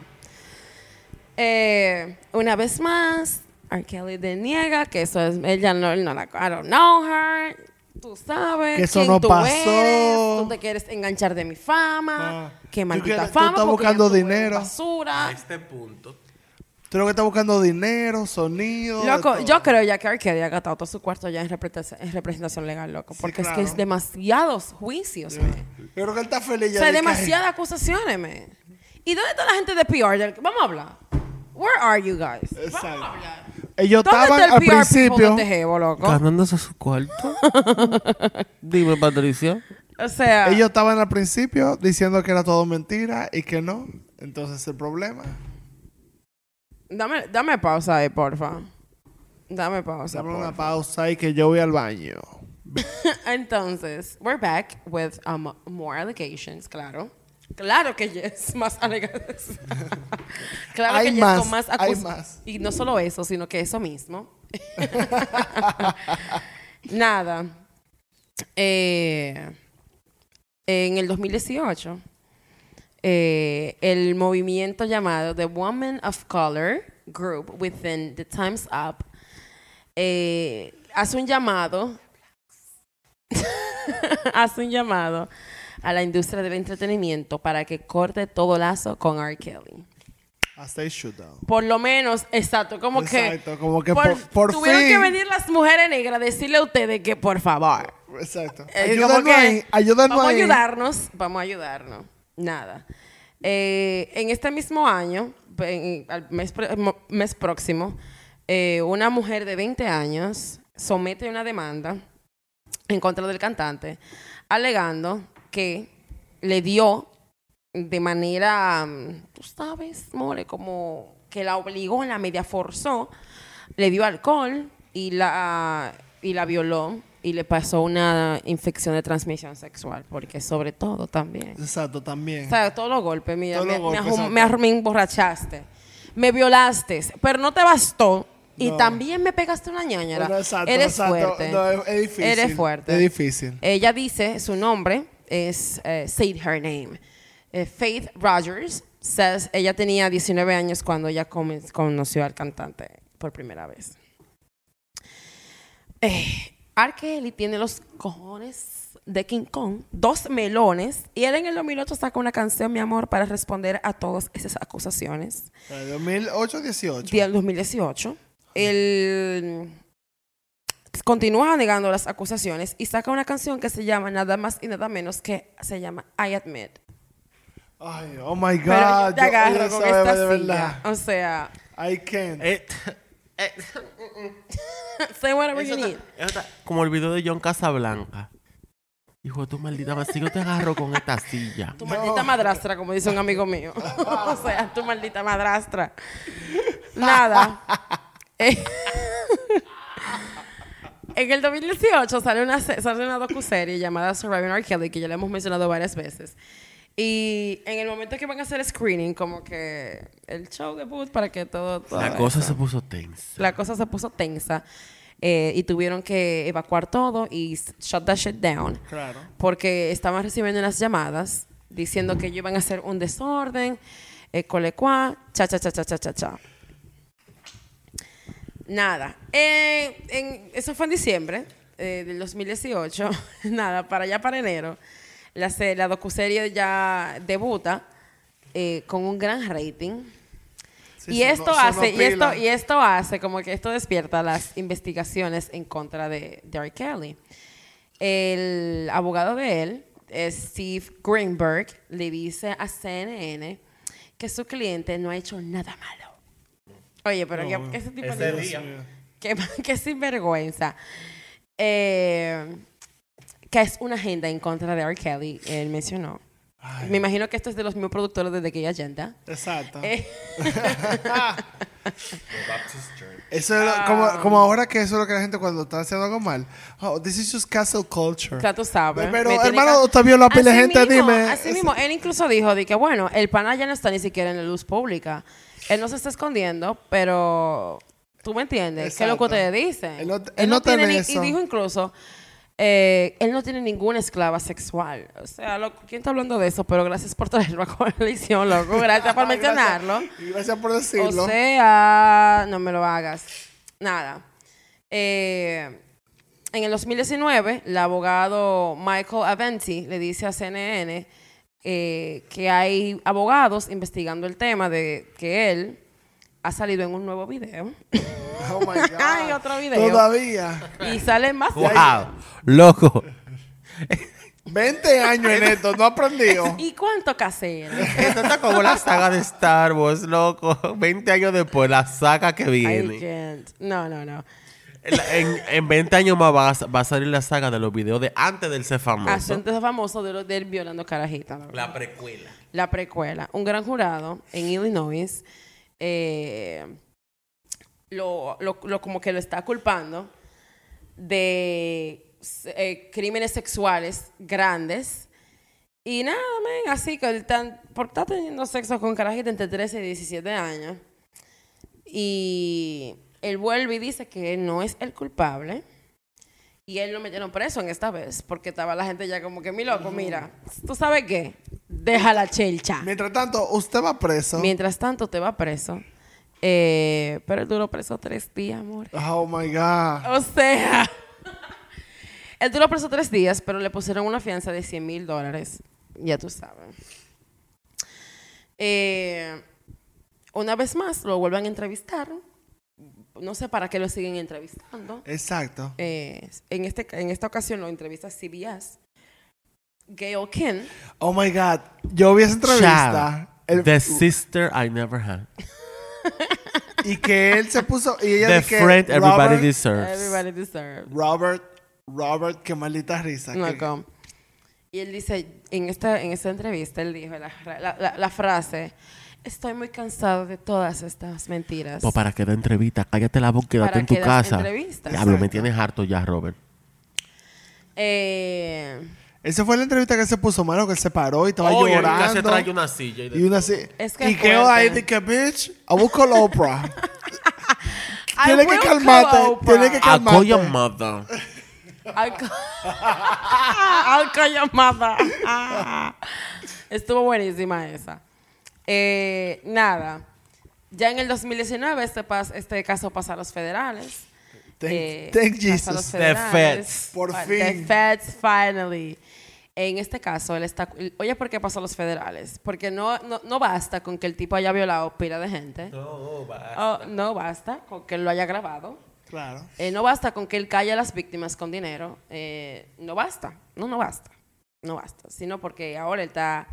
Eh, una vez más, R. Kelly deniega que eso es, ella no, no la, I don't know her, tú sabes Que eso quién no tú pasó. eres, tú te quieres enganchar de mi fama, Ah. qué Tú maldita quieres- tú fama, estás buscando dinero. basura. A este punto. Tú lo que estás buscando dinero, sonido. Loco, yo creo ya que R. Kelly ha gastado todo su cuarto ya en representación, en representación legal, loco. Porque es que es demasiados juicios, man. Yo creo que él está feliz O ya. sea, de que- demasiadas acusaciones, man. ¿Y dónde está la gente de PR? Vamos a hablar. Where are you guys? Exacto. Ellos ¿Dónde estaban está el al PR people principio. de loco? Ganándose su cuarto. Dime, Patricia. O sea, Ellos estaban al principio diciendo que era todo mentira y que no. Entonces el problema. dame, dame pausa ahí, porfa. Dame pausa. Dame una porfa. pausa y que yo voy al baño. Entonces, we're back with um, more allegations, claro. Claro que yes, más alegaciones. claro Hay que yes, más, con más hay más. Y no solo eso, sino que eso mismo. Nada. Eh, en el 2018, eh, el movimiento llamado The Women of Color Group within the Times Up eh, hace un llamado hace un llamado a la industria del entretenimiento para que corte todo lazo con R. Kelly. Hasta. Por lo menos, exacto, como Exacto, que, como que por- por tuvieron fin. que venir las mujeres negras a decirle a ustedes que por favor. Exacto. Eh, Ayúdanos que ahí. Ayúdanos vamos ahí. a ayudarnos, vamos a ayudarnos. Nada. Eh, en este mismo año, en- al mes, mes próximo, eh, una mujer de 20 años somete una demanda en contra del cantante, alegando que le dio de manera, mm, tú sabes, more, como que la obligó, la media forzó, le dio alcohol y la, y la violó y le pasó una infección de transmisión sexual, porque sobre todo también. Exacto, también. O sea, todos los golpes, mira, Todos me, los me golpes, emborrachaste, me violaste, pero no te bastó. Y No. también me pegaste una. Bueno, exacto, Eres exacto. fuerte. No, es, es difícil. Eres fuerte. Es difícil. Ella dice, su nombre es, eh, say her name, Eh, Faith Rogers. Says, ella tenía 19 años cuando ella conoció al cantante por primera vez. Eh, R. Kelly tiene los cojones de King Kong, dos melones, y él en el 2008 saca una canción, mi amor, para responder a todas esas acusaciones. 2008-18. Día del 2018. Él continúa negando las acusaciones y saca una canción que se llama nada más y nada menos que se llama I Admit. Ay, oh my God. Pero yo te yo agarro con esta de verdad. O sea, I can't. Eh, say whatever you need. está como el video de John Casablanca. Hijo de tu maldita madre, si yo te agarro con esta silla. Tu maldita madrastra, como dice un amigo mío. o sea, tu maldita madrastra. Nada. Eh, en el 2018 sale una, sale una docuserie llamada Surviving R. Kelly, que ya la hemos mencionado varias veces. Y en el momento que van a hacer screening, como que el show debut para que todo... todo La cosa eso. se puso tensa. la cosa se puso tensa eh, y tuvieron que evacuar todo y shut that shit down Claro. porque estaban recibiendo unas llamadas diciendo que ellos iban a hacer un desorden, eh, colecua, cha, cha, cha, cha, cha, cha, cha. Nada. Eh, en- eso fue en diciembre eh, del 2018. Nada, para allá para enero, la, se- la docuserie ya debuta eh, con un gran rating. Sí, y esto hace, y esto, y esto hace como que esto despierta las investigaciones en contra de, de R. Kelly. El abogado de él, Steve Greenberg, le dice a CNN que su cliente no ha hecho nada malo. Oye, pero que, que ese tipo ese de... día. Que, que sinvergüenza. Eh, que es una agenda en contra de R. Kelly, él mencionó. Ay. Me imagino que esto es de los mismos productores de The Gay Agenda. Exacto. Eh, Eso es lo- Ah. como, como ahora que eso es lo que la gente cuando está haciendo algo mal. Oh, this is just castle culture. Ya tú sabes. Pero, hermano, que- vio la pila de gente, mismo, dime. Así Es- mismo, él incluso dijo de que, bueno, el pana ya no está ni siquiera en la luz pública. Él no se está escondiendo, pero tú me entiendes. ¿Qué es lo que Exacto. ustedes dicen? Él no- él no tiene eso. Y dijo incluso, eh, él no tiene ninguna esclava sexual. O sea, ¿quién está hablando de eso? Pero gracias por traerlo a coalición, loco. Gracias por gracias- mencionarlo. Gracias por decirlo. O sea, no me lo hagas. Nada. Eh, en el 2019, el abogado Michael Aventi le dice a CNN eh, que hay abogados investigando el tema de que él ha salido en un nuevo video. oh my God. Hay otro video. Todavía. y sale más. ¡Wow! ¡Loco! 20 años en esto, no aprendido. ¿Y cuánto casero? Esto está como la saga de Star Wars, loco. 20 años después, la saga que I viene. can't. No, no, no. En, en- en 20 años más va a, va a salir la saga de los videos de antes del ser famoso. Acento famoso de, lo- de él violando carajita. La precuela. la precuela. Un gran jurado en Illinois eh, lo, lo- lo- como que lo está culpando de eh, crímenes sexuales grandes. Y nada, men, así que él tan, por estar teniendo sexo con carajitas entre 13 y 17 años. Y él vuelve y dice que él no es el culpable. Y él lo metieron preso en esta vez, porque estaba la gente ya como que, mi loco, mira, ¿tú sabes qué? Deja la chelcha. Mientras tanto, usted va preso. Mientras tanto, te va preso. Eh, pero él duró preso tres días, amor. Oh my God. O sea, él duró preso tres días, pero le pusieron una fianza de 100 mil dólares. Ya tú sabes. Eh, una vez más, lo vuelven a entrevistar. No sé para qué lo siguen entrevistando. Exacto. Eh, en, este, en esta ocasión lo entrevista CBS. Gail King. Oh my God. Yo vi esa entrevista. el- The sister I never had. y que él se puso. Y ella The dice friend everybody Robert, deserves. Everybody deserves. Robert. Robert, qué maldita risa. que- Loco. Y él dice, en esta, en esta entrevista, él dijo la, la- la- la frase, estoy muy cansado de todas estas mentiras. Pues para que dé entrevista, cállate la boca, quédate en tu que casa. entrevistas. Diablo, me tienes harto ya, Robert. Eh, Esa fue la entrevista que se puso malo, que se paró y estaba Oye, llorando. se trae una silla. Y Y una. Es que y que fuerte. ahí de que, bitch, a buscar la Oprah. I Tiene que will calmarte, call Oprah. tiene que calmarte. call your mother. I'll call- I'll call your mother. Estuvo buenísima esa. Eh, nada. Ya en el 2019 este, pas- este caso pasa a los federales. Thank, Eh, thank Jesus. The feds. Por fin. The feds, finally. En este caso, él está... Oye, ¿por qué pasó a los federales? Porque no, no, no basta con que el tipo haya violado pila de gente. No, va. Oh, no basta con que él lo haya grabado. Claro. Eh, no basta con que él calle a las víctimas con dinero. Eh, no basta. No, no basta. No basta. Sino porque ahora él está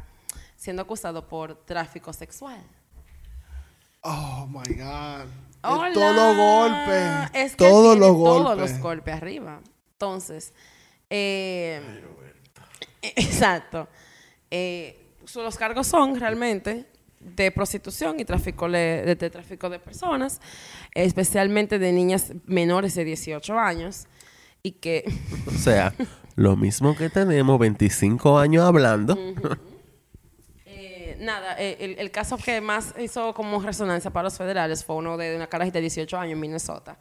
siendo acusado por tráfico sexual. Oh my God. Hola. Todos los golpes. Es que todos los Todos golpes. los golpes arriba. Entonces, eh, exacto. Eh, los cargos son realmente de prostitución y tráfico de, de tráfico de personas, especialmente de niñas menores de 18 años y que O sea, lo mismo que tenemos 25 años hablando. Nada, eh, el, el caso que más hizo como resonancia para los federales fue uno de una carajita de 18 años en Minnesota,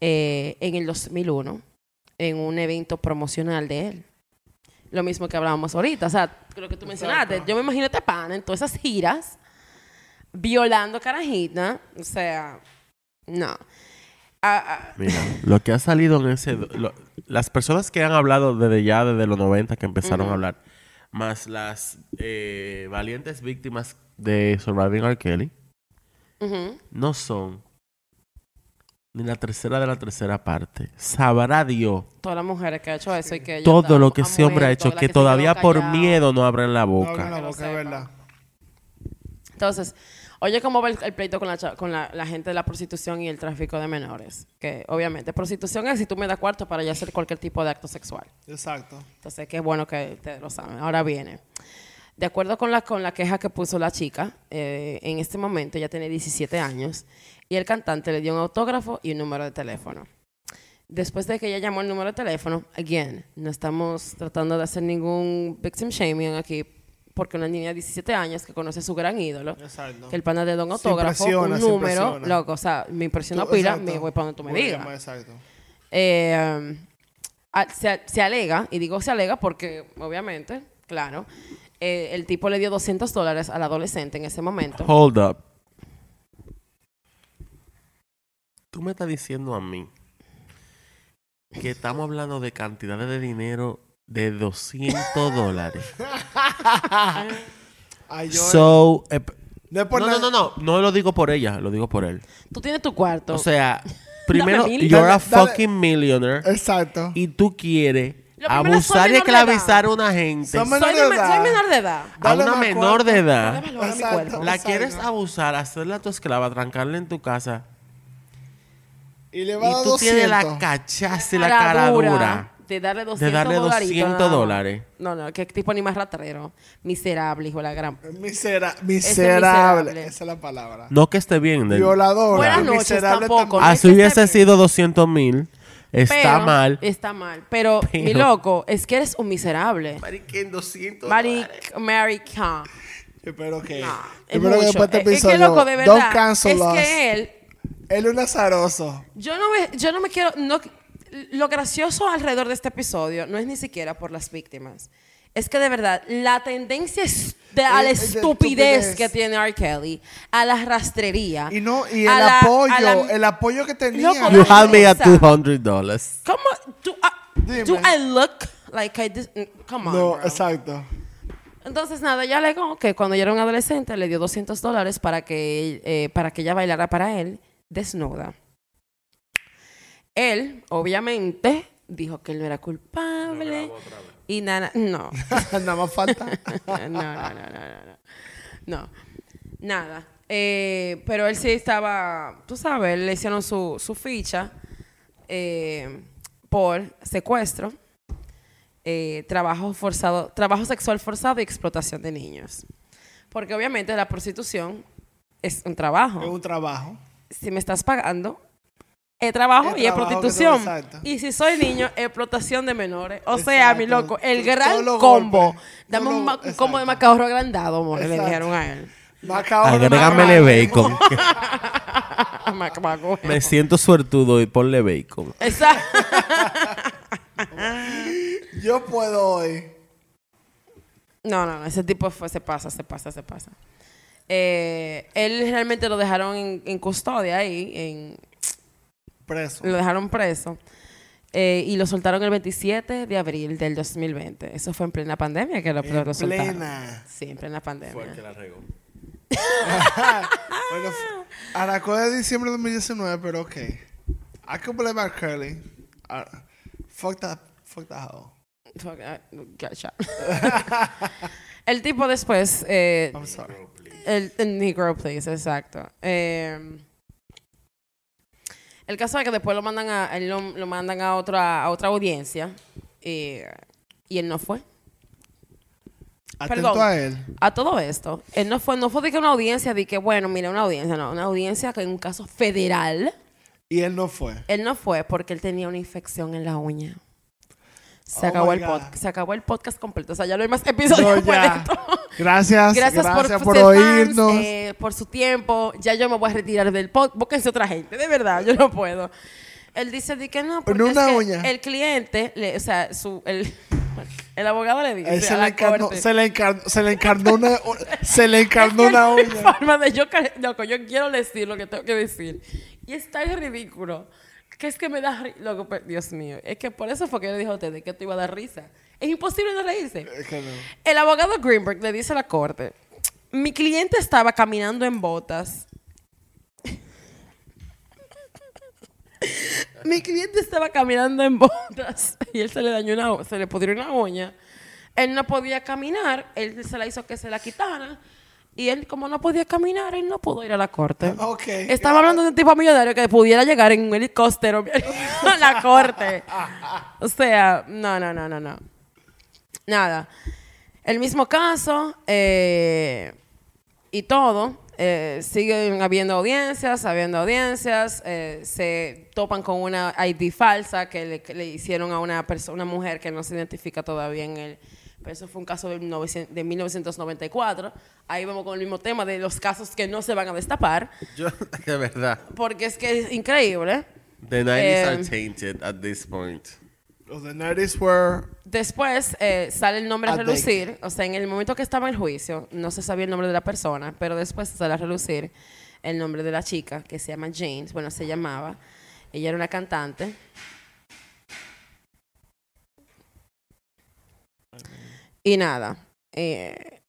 eh, en el 2001, en un evento promocional de él. Lo mismo que hablábamos ahorita, o sea, lo que tú mencionaste. Yo me imagino este pana en todas esas giras, violando carajita, o sea, no. Ah, ah, Mira, lo que ha salido en ese... lo- las personas que han hablado desde ya, desde los 90 que empezaron a hablar, más las eh, valientes víctimas de Surviving R. Kelly, no son ni la tercera de la tercera parte. Sabrá Dios Todas las mujeres que ha hecho eso y que todo lo que ese hombre ha hecho, que todavía por miedo no abren la No boca. abren la Que lo boca, es sepa. verdad. Entonces, oye cómo va el, el pleito con, la, cha- con la, la gente de la prostitución y el tráfico de menores. Que obviamente, prostitución es si tú me das cuarto para ya hacer cualquier tipo de acto sexual. Exacto. Entonces, qué bueno que ustedes lo saben. Ahora viene. De acuerdo con la, con la queja que puso la chica, eh, en este momento ella tiene 17 años y el cantante le dio un autógrafo y un número de teléfono. Después de que ella llamó el número de teléfono, again, no estamos tratando de hacer ningún victim shaming aquí, porque una niña de 17 años que conoce a su gran ídolo, Exacto. que el pana un Se autógrafo, un número, loco, o sea, me impresiona Tú- pila, exacto. me voy para donde tú me digas. Exacto. Eh, um, a- se, se alega, y digo se alega porque, obviamente, claro, eh, el tipo le dio 200 dólares al adolescente en ese momento. Hold up. Tú me estás diciendo a mí que estamos hablando de cantidades de dinero de 200 dólares. Ay, yo- So, eh, no es por no, no, nada- no, no, no lo digo por ella, lo digo por él. Tú tienes tu cuarto. O sea, primero, mil. you're a Dale, dale. fucking millionaire Exacto. y tú quieres Lo primero, soy abusar y menor de edad. esclavizar a una gente, soy, menor de- edad. menor de edad. a Dale una más menor de edad. Dale valor a mi Exacto. cuerpo. La Exacto. quieres abusar, hacerla tu esclava, trancarla en tu casa. Y le va a Y dar tú tienes la 200. cachaza y la cara dura. De darle 200 darle dolaritos 200 nada más. dólares. No, no, qué tipo ni más ratrero. Miserable, hijo de la gran... Misera- miserable. miserable. Esa es la palabra. No que esté bien. del- Violadora. Buenas noches, miserable tampoco. no Así que hubiese sido 200 mil. Está Pero- mal. Está mal. Pero, mi Pero- loco, es que eres un miserable. Mariquen, 200 Maric, America. Espero que. No, es espero que después de este Es- es que, episodio. loco, de Don't verdad, cancel es us. que él Él es un azaroso. Yo no me, yo no me quiero. No, lo gracioso alrededor de este episodio no es ni siquiera por las víctimas. es que de verdad, la tendencia es de- a la Es- es de estupidez estupidez. que tiene R. Kelly, a la rastrería. Y no, y el la- apoyo, la- el apoyo que tenía. Loco, You had me at risa. $200. ¿Cómo? Do, I- do I look like I dis- Come on, no, bro. exacto. Entonces, nada, ella alegó que cuando ella era un adolescente le dio 200 dólares para que, eh, para que ella bailara para él desnuda. Él, obviamente, dijo que él no era culpable. Y nada, no. Nada más falta. no, no, no, no, no, no. No, nada. Eh, pero él sí estaba, tú sabes, le hicieron su, su ficha eh, por secuestro, eh, trabajo forzado, trabajo sexual forzado y explotación de niños. Porque obviamente la prostitución es un trabajo. es un trabajo. Si me estás pagando, es trabajo Es y es prostitución. Y si soy niño, explotación de menores. O sea, mi loco, el gran combo. golpes. Dame un, combo de macarro agrandado, more, le dijeron a él. Agrégamele bacon. Me siento suertudo y ponle bacon. Exacto. Yo puedo hoy. No, no, no, ese tipo fue, se pasa, se pasa, se pasa. Eh, él realmente lo dejaron en, en custodia ahí, en, Preso. lo dejaron preso. eh, y lo soltaron el 27 de abril del 2020. Eso fue en plena pandemia que lo, En lo soltaron. plena. Sí, en plena pandemia. la regó. Bueno, arrancó de diciembre de 2019, pero ok. I can blame R. Curly. Uh, fuck that, fuck that hoe. Fuck, uh, gotcha. el tipo después, eh, I'm sorry. el, el Negro Please, exacto. Eh, el caso es que después lo mandan a, él lo, lo mandan a otra, a otra audiencia eh, y él no fue. Atento Perdón. a él. A todo esto, él no fue, no fue de que una audiencia, de que bueno, mira, una audiencia, no, una audiencia que en un caso federal, Y él no fue. él no fue porque él tenía una infección en la uña. Se, Oh acabó el pod- se acabó el podcast completo. O sea, ya no hay más episodios No. Gracias. Gracias, Gracias, por, por, oírnos. fans, eh, por su tiempo. Ya yo me voy a retirar del podcast. Búsquense otra gente, de verdad, yo no puedo. Él dice de que no, porque Pero una es que uña. el cliente, le- o sea, su, el, el abogado le dice se, a le la encarnó, corte, se, le encarnó, se le encarnó una, se le encarnó una uña. forma de yo, yo quiero decir lo que tengo que decir. Y es tan ridículo que es que me da loco, pero- Dios mío, es que por eso fue que yo le dije a ustedes que te iba a dar risa. Es imposible no reírse. Es que no. El abogado Greenberg le dice a la corte, mi cliente estaba caminando en botas. mi cliente estaba caminando en botas y él se le dañó una, se le pudrió una uña. Él no podía caminar, él se la hizo que se la quitara y él como no podía caminar, él no pudo ir a la corte. Ok. Estaba hablando de un tipo millonario que pudiera llegar en un helicóptero a la corte. O sea, no, no, no, no, no. Nada. El mismo caso eh, y todo. eh, siguen habiendo audiencias, habiendo audiencias. eh, se topan con una ID falsa que le, que le hicieron a una persona, una mujer que no se identifica todavía en el. Pero eso fue un caso de, 1900 de 1994. Ahí vamos con el mismo tema de los casos que no se van a destapar. Yo, de verdad. Porque es que es increíble. The 90s Eh, are tainted at this point. Los de 90s were... Después eh, sale el nombre a relucir. O sea, en el momento que estaba el juicio, no se sabía el nombre de la persona, pero después sale a relucir el nombre de la chica, que se llama James. Bueno, se llamaba. Ella era una cantante. Y nada. eh,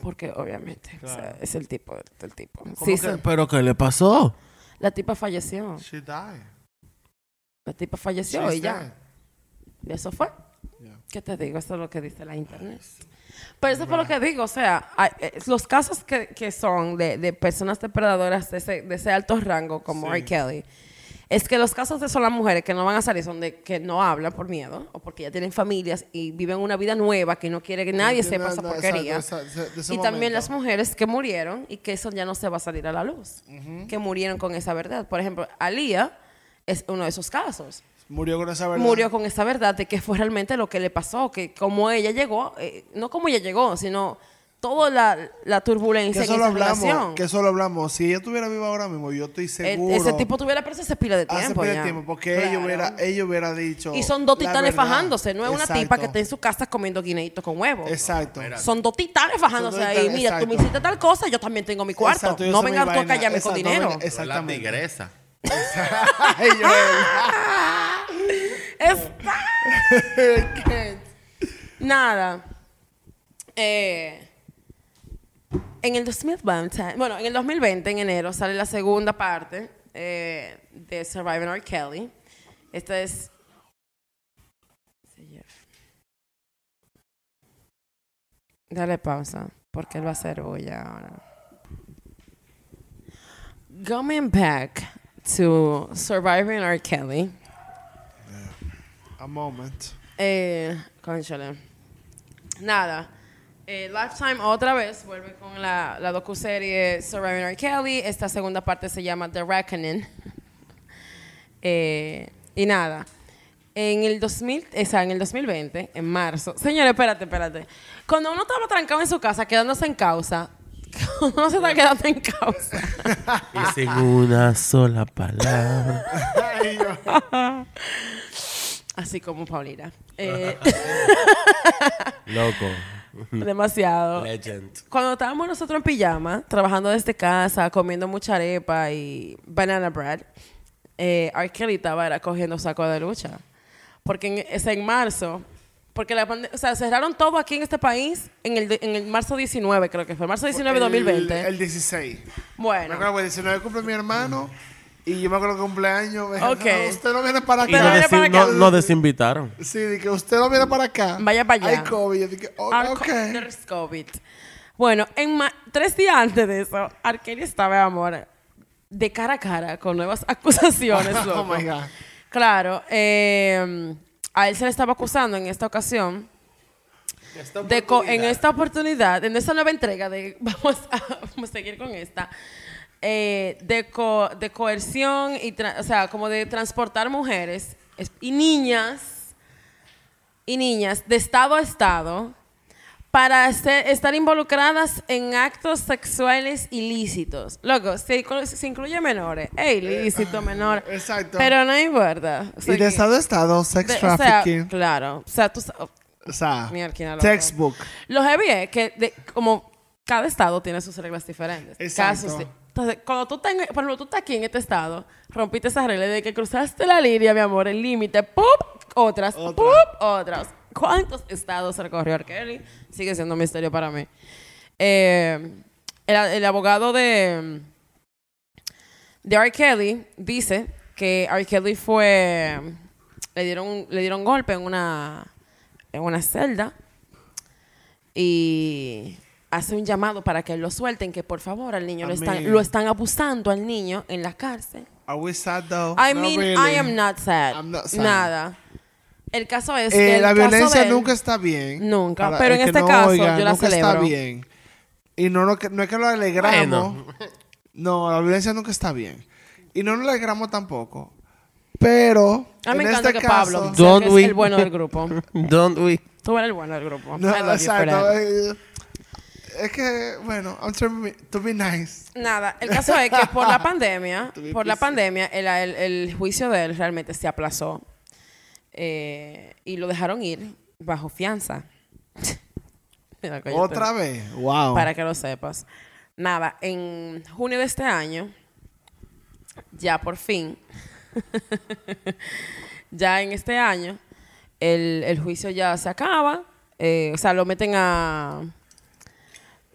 porque obviamente o sea, Claro. es el tipo del tipo. ¿Cómo Sí, que- se- ¿Pero qué le pasó? la tipa falleció. She died. La tipa falleció She's y ya. dead. Y eso fue. Yeah. ¿Qué te digo? Eso es lo que dice la internet. Pero eso fue lo que digo. O sea, hay- eh, los casos que, que son de, de personas depredadoras de ese, de ese alto rango, como Sí. R. Kelly, es que los casos de son las mujeres que no van a salir son de que no hablan por miedo o porque ya tienen familias y viven una vida nueva que no quiere que nadie sepa esa porquería. Y también las mujeres que murieron y que eso ya no se va a salir a la luz. Que murieron con esa verdad. Por ejemplo, Alía es uno de esos casos Murió con esa verdad. murió con esa verdad de que fue realmente lo que le pasó, que como ella llegó, eh, no como ella llegó, sino toda la, la Que turbulencia en eso lo esa hablamos. relación. Que eso lo hablamos. Si ella estuviera viva ahora mismo, yo estoy E- seguro. ese tipo tuviera preso hace pila de hace tiempo pila de ya. tiempo. Porque ella, Claro. hubiera, ella hubiera dicho. Y son dos titanes verdad. fajándose, no es una tipa que está en su casa comiendo guineitos con huevos. Exacto. Son dos titanes fajándose dos ahí. Mira, tú me hiciste tal cosa, yo también tengo mi cuarto. Exacto, no vengas tú a callarme con Exacto, no dinero. venga- Exactamente. La tigresa. Está- Nada. Eh, en el 2020, bueno, en el 2020, en enero, sale la segunda parte eh, de Surviving R. Kelly. Esta es. Dale pausa, porque él va a hacer bulla ahora. Coming back to Surviving R. Kelly. A moment. Eh, cónchale. Nada. Eh, Lifetime otra vez vuelve con la, la docuserie Surviving R. Kelly. Esta segunda parte se llama The Reckoning. Eh, y nada. En el 2000, o sea, en el 2020, en marzo. Señores, espérate, espérate. Cuando uno estaba trancado en su casa, quedándose en causa, cuando uno se está quedando en causa. Y sin una sola palabra. Así como Paulina. Eh, Loco. demasiado. Legend. Cuando estábamos nosotros en pijama, trabajando desde casa, comiendo mucha arepa y banana bread, eh, R. Kelly estaba era cogiendo saco de lucha. Porque en, es en marzo, porque la pande- o sea, cerraron todo aquí en este país en el, de- en el marzo 19, creo que fue, marzo 19 de 2020. El, el 16. Me bueno, acuerdo que el 19 cumple mi hermano. Y yo me acuerdo que cumpleaños. me dijeron, Ok. "No, usted no viene para Y acá. no, para acá. desinvitaron. Sí, de que usted no viene para acá. Vaya para allá. Hay COVID. Yo dije, oh, Ar- ok. there's COVID. Bueno, en ma- tres días antes de eso, R. Kelly estaba, amor, de cara a cara con nuevas acusaciones. Oh loco. my God. Claro, eh, a él se le estaba acusando en esta ocasión de en esta oportunidad, en esta nueva entrega de vamos a, vamos a seguir con esta eh, de, co- de coerción y o sea como de transportar mujeres es- y niñas y niñas de estado a estado para este- estar involucradas en actos sexuales ilícitos. Loco, se, se incluye menores. Es ilícito, menor. Exacto. Pero no importa. O sea Y de estado a estado, sex de- o sea, trafficking. claro. O sea, tú O sea, Mierda, textbook. Lo heavy es que de- como cada estado tiene sus reglas diferentes. Exacto. Casos. Entonces, cuando tú tengas, por ejemplo, tú estás aquí en este estado, rompiste esa regla de que cruzaste la línea, mi amor, el límite, ¡pup! Otras, Otra. ¡pup! Otras. ¿Cuántos estados recorrió R. Kelly? Sigue siendo un misterio para mí. Eh, el, el abogado de, de R. Kelly dice que R. Kelly fue. Le dieron, le dieron golpe en una, en una celda y hace un llamado para que lo suelten, que por favor al niño lo están, lo están abusando al niño en la cárcel. Are we sad though? I Not mean, really. I am not sad. I'm not sad. Nada. El caso es Eh, que el la caso violencia de él- nunca está bien. Nunca, pero en este no caso oiga, yo la nunca está celebro. bien. Y no, no, que- no es que lo alegramos. Bueno. No, la violencia nunca está bien. Y no lo alegramos tampoco. Pero. A mí me en encanta este que caso, Pablo Don't que es we- el bueno del grupo. Don't we? Tú eres el bueno del grupo. No, exacto. Es que, bueno, I'm trying to be nice. Nada, el caso es que por la pandemia, por la pandemia, el, el- el juicio de él realmente se aplazó eh, y lo dejaron ir bajo fianza. Mira. Otra vez. Wow. Para que lo sepas. Nada, en junio de este año, ya por fin, ya en este año, el, el juicio ya se acaba. eh, o sea, lo meten a.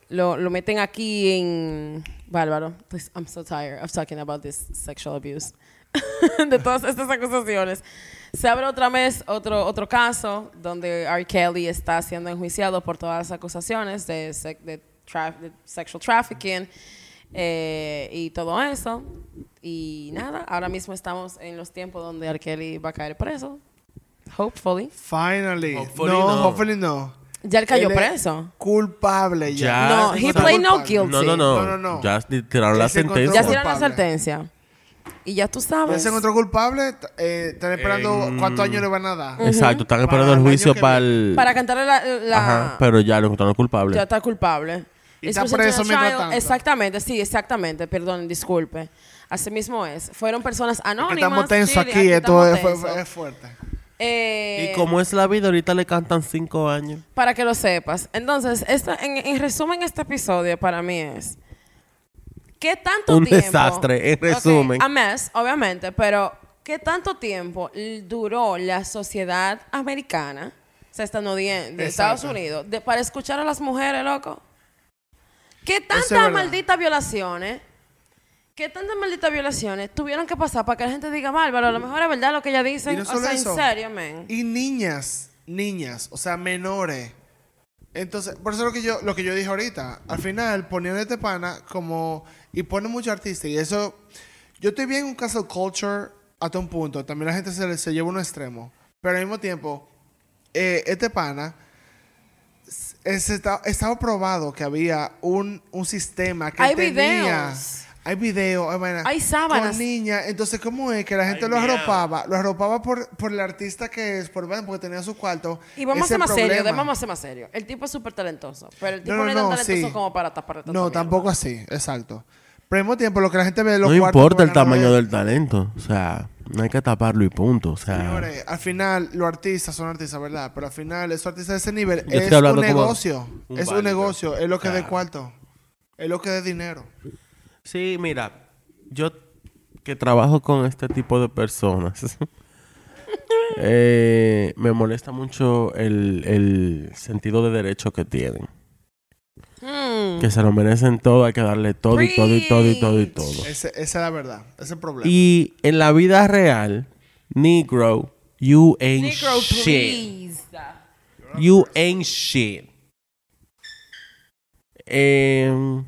Lo, lo meten aquí en. Bárbaro. Please, I'm so tired of talking about this sexual abuse. de todas estas acusaciones. Se abre otra vez otro, otro caso donde R. Kelly está siendo enjuiciado por todas las acusaciones de, sec- de, tra- de sexual trafficking eh, y todo eso. Y nada, ahora mismo estamos en los tiempos donde R. Kelly va a caer preso. Hopefully. Finally. Hopefully no, no. hopefully no. Ya él cayó Él preso. Culpable ya. Ya. No, he played no guilty. No, no, no. No, no, no. Ya tiraron la Él se encontró Ya sentencia. tiraron la culpable. sentencia. Y ya tú Ya sabes. se encontró culpable, eh, están esperando En- cuántos años le van a dar. Exacto, están esperando el juicio para el... Para cantarle la... la- Ajá, pero ya lo encontraron culpable. Ya está culpable. Y está preso mientras tanto. Exactamente, sí, exactamente. Perdón, disculpe. Así mismo es. Fueron personas anónimas. estamos tensos aquí, esto es fuerte. Eh, Y como es la vida, ahorita le cantan cinco años. Para que lo sepas. Entonces, esta, en, en resumen, este episodio para mí es... ¿Qué tanto Un tiempo... desastre, en resumen. a mes, obviamente, pero ¿qué tanto tiempo duró la sociedad americana, o sea, estadounidense, de. Estados Unidos, de- para escuchar a las mujeres, loco? ¿Qué tantas malditas violaciones, qué tantas malditas violaciones tuvieron que pasar para que la gente diga, bárbaro, a lo mejor es verdad lo que ella Y dicen? no o sea, eso. en serio, men. Y niñas, niñas, o sea, menores. Entonces, por eso lo que yo, lo que yo dije ahorita, al final ponían este pana como, y ponen muchos artistas, y eso, yo estoy bien en un caso de culture hasta un punto, también la gente se, se lleva a un extremo, pero al mismo tiempo, eh, este pana, es- está- estaba probado que había un, un sistema que Hay tenía... videos. Hay videos, hay, vaina, Hay sábanas. Con niñas. Entonces, ¿cómo es que la gente Ay, lo arropaba? Lo arropaba por, por el artista que es, por, bueno, porque tenía su cuarto. Y vamos a Ese ser más problema. vamos a ser más serios. El tipo es súper talentoso, pero el tipo No, no, no, es tan no, talentoso sí. como para tapar No, mierda. tampoco así, exacto. Pero al mismo tiempo, lo que la gente ve de los No cuartos importa el tamaño de- del talento. O sea, no hay que taparlo y punto. O sea, Señores, al final, los artistas son artistas, ¿verdad? Pero al final, esos artistas de ese nivel es un negocio. un es un negocio. Es lo que O sea. de cuarto. Es lo que de dinero. Sí, mira, yo que trabajo con este tipo de personas, eh, me molesta mucho el, el sentido de derecho que tienen. Hmm. Que se lo merecen todo, hay que darle todo y todo y todo y todo y todo. Ese- esa es la verdad. Ese es el problema. Y en la vida real, Negro, you ain't Negro, shit. please. You ain't shit. Eh,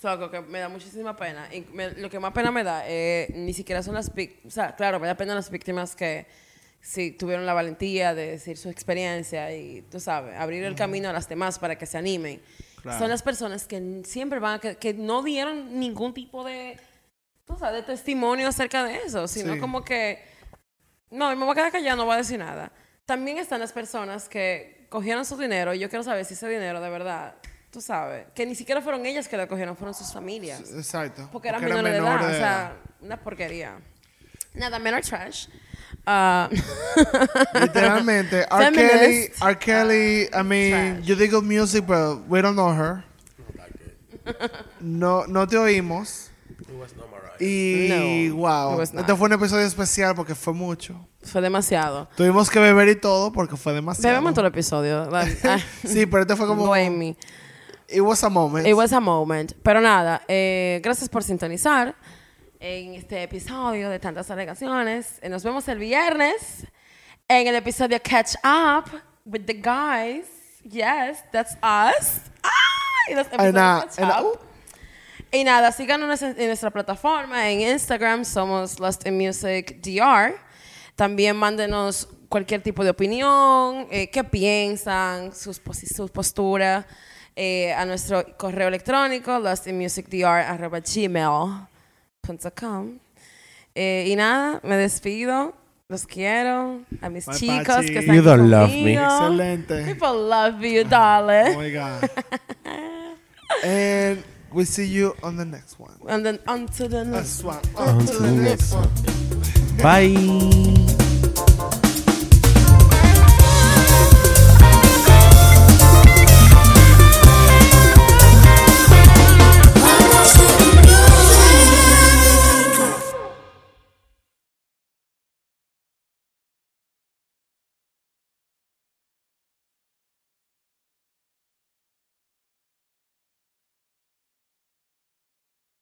Soco, que me da muchísima pena. Y me- lo que más pena me da eh, ni siquiera son las víctimas. O sea, claro, me da pena las víctimas que sí tuvieron la valentía de decir su experiencia y, tú sabes, abrir el camino a las demás para que se animen. Claro. Son las personas que siempre van a... Que, que no dieron ningún tipo de, tú sabes, de testimonio acerca de eso, sino Sí. como que... No, me voy a quedar callada, no voy a decir nada. También están las personas que cogieron su dinero y yo quiero saber si ese dinero de verdad, tú sabes, que ni siquiera fueron ellas que lo cogieron, fueron sus familias. Exacto. Porque eran Porque menores de edad, menores o de sea, una porquería. Nada, menor trash. Ah, Literalmente, R. Kelly, R. Kelly, I mean, you digo music, but we don't know her. No, no te oímos. Y No, wow, este fue un episodio especial porque fue mucho. fue demasiado. Tuvimos que beber y todo porque fue demasiado. Bebemos todo el episodio. Sí, pero este fue como. It was a moment. It was a moment. Pero nada, eh, gracias por sintonizar en este episodio de tantas alegaciones. Eh, nos vemos el viernes en el episodio Catch Up with the Guys. Yes, that's us. ¡Ah! Y los episodios nada, Catch and, Up. Y nada, síganos en nuestra plataforma. En Instagram somos Lost in Music DR. También mándenos cualquier tipo de opinión, eh, qué piensan, sus, sus posturas, eh, a nuestro correo electrónico, lostinmusicdr.gmail.com. Eh, y nada, me despido. Los quiero. A mis Bye, chicos Pachi. que están You don't love me. conmigo. Excelente. People love you, darling. Oh my God. and we see you on the next one. And then on to the next Next one. On On to to the the next next one. bye.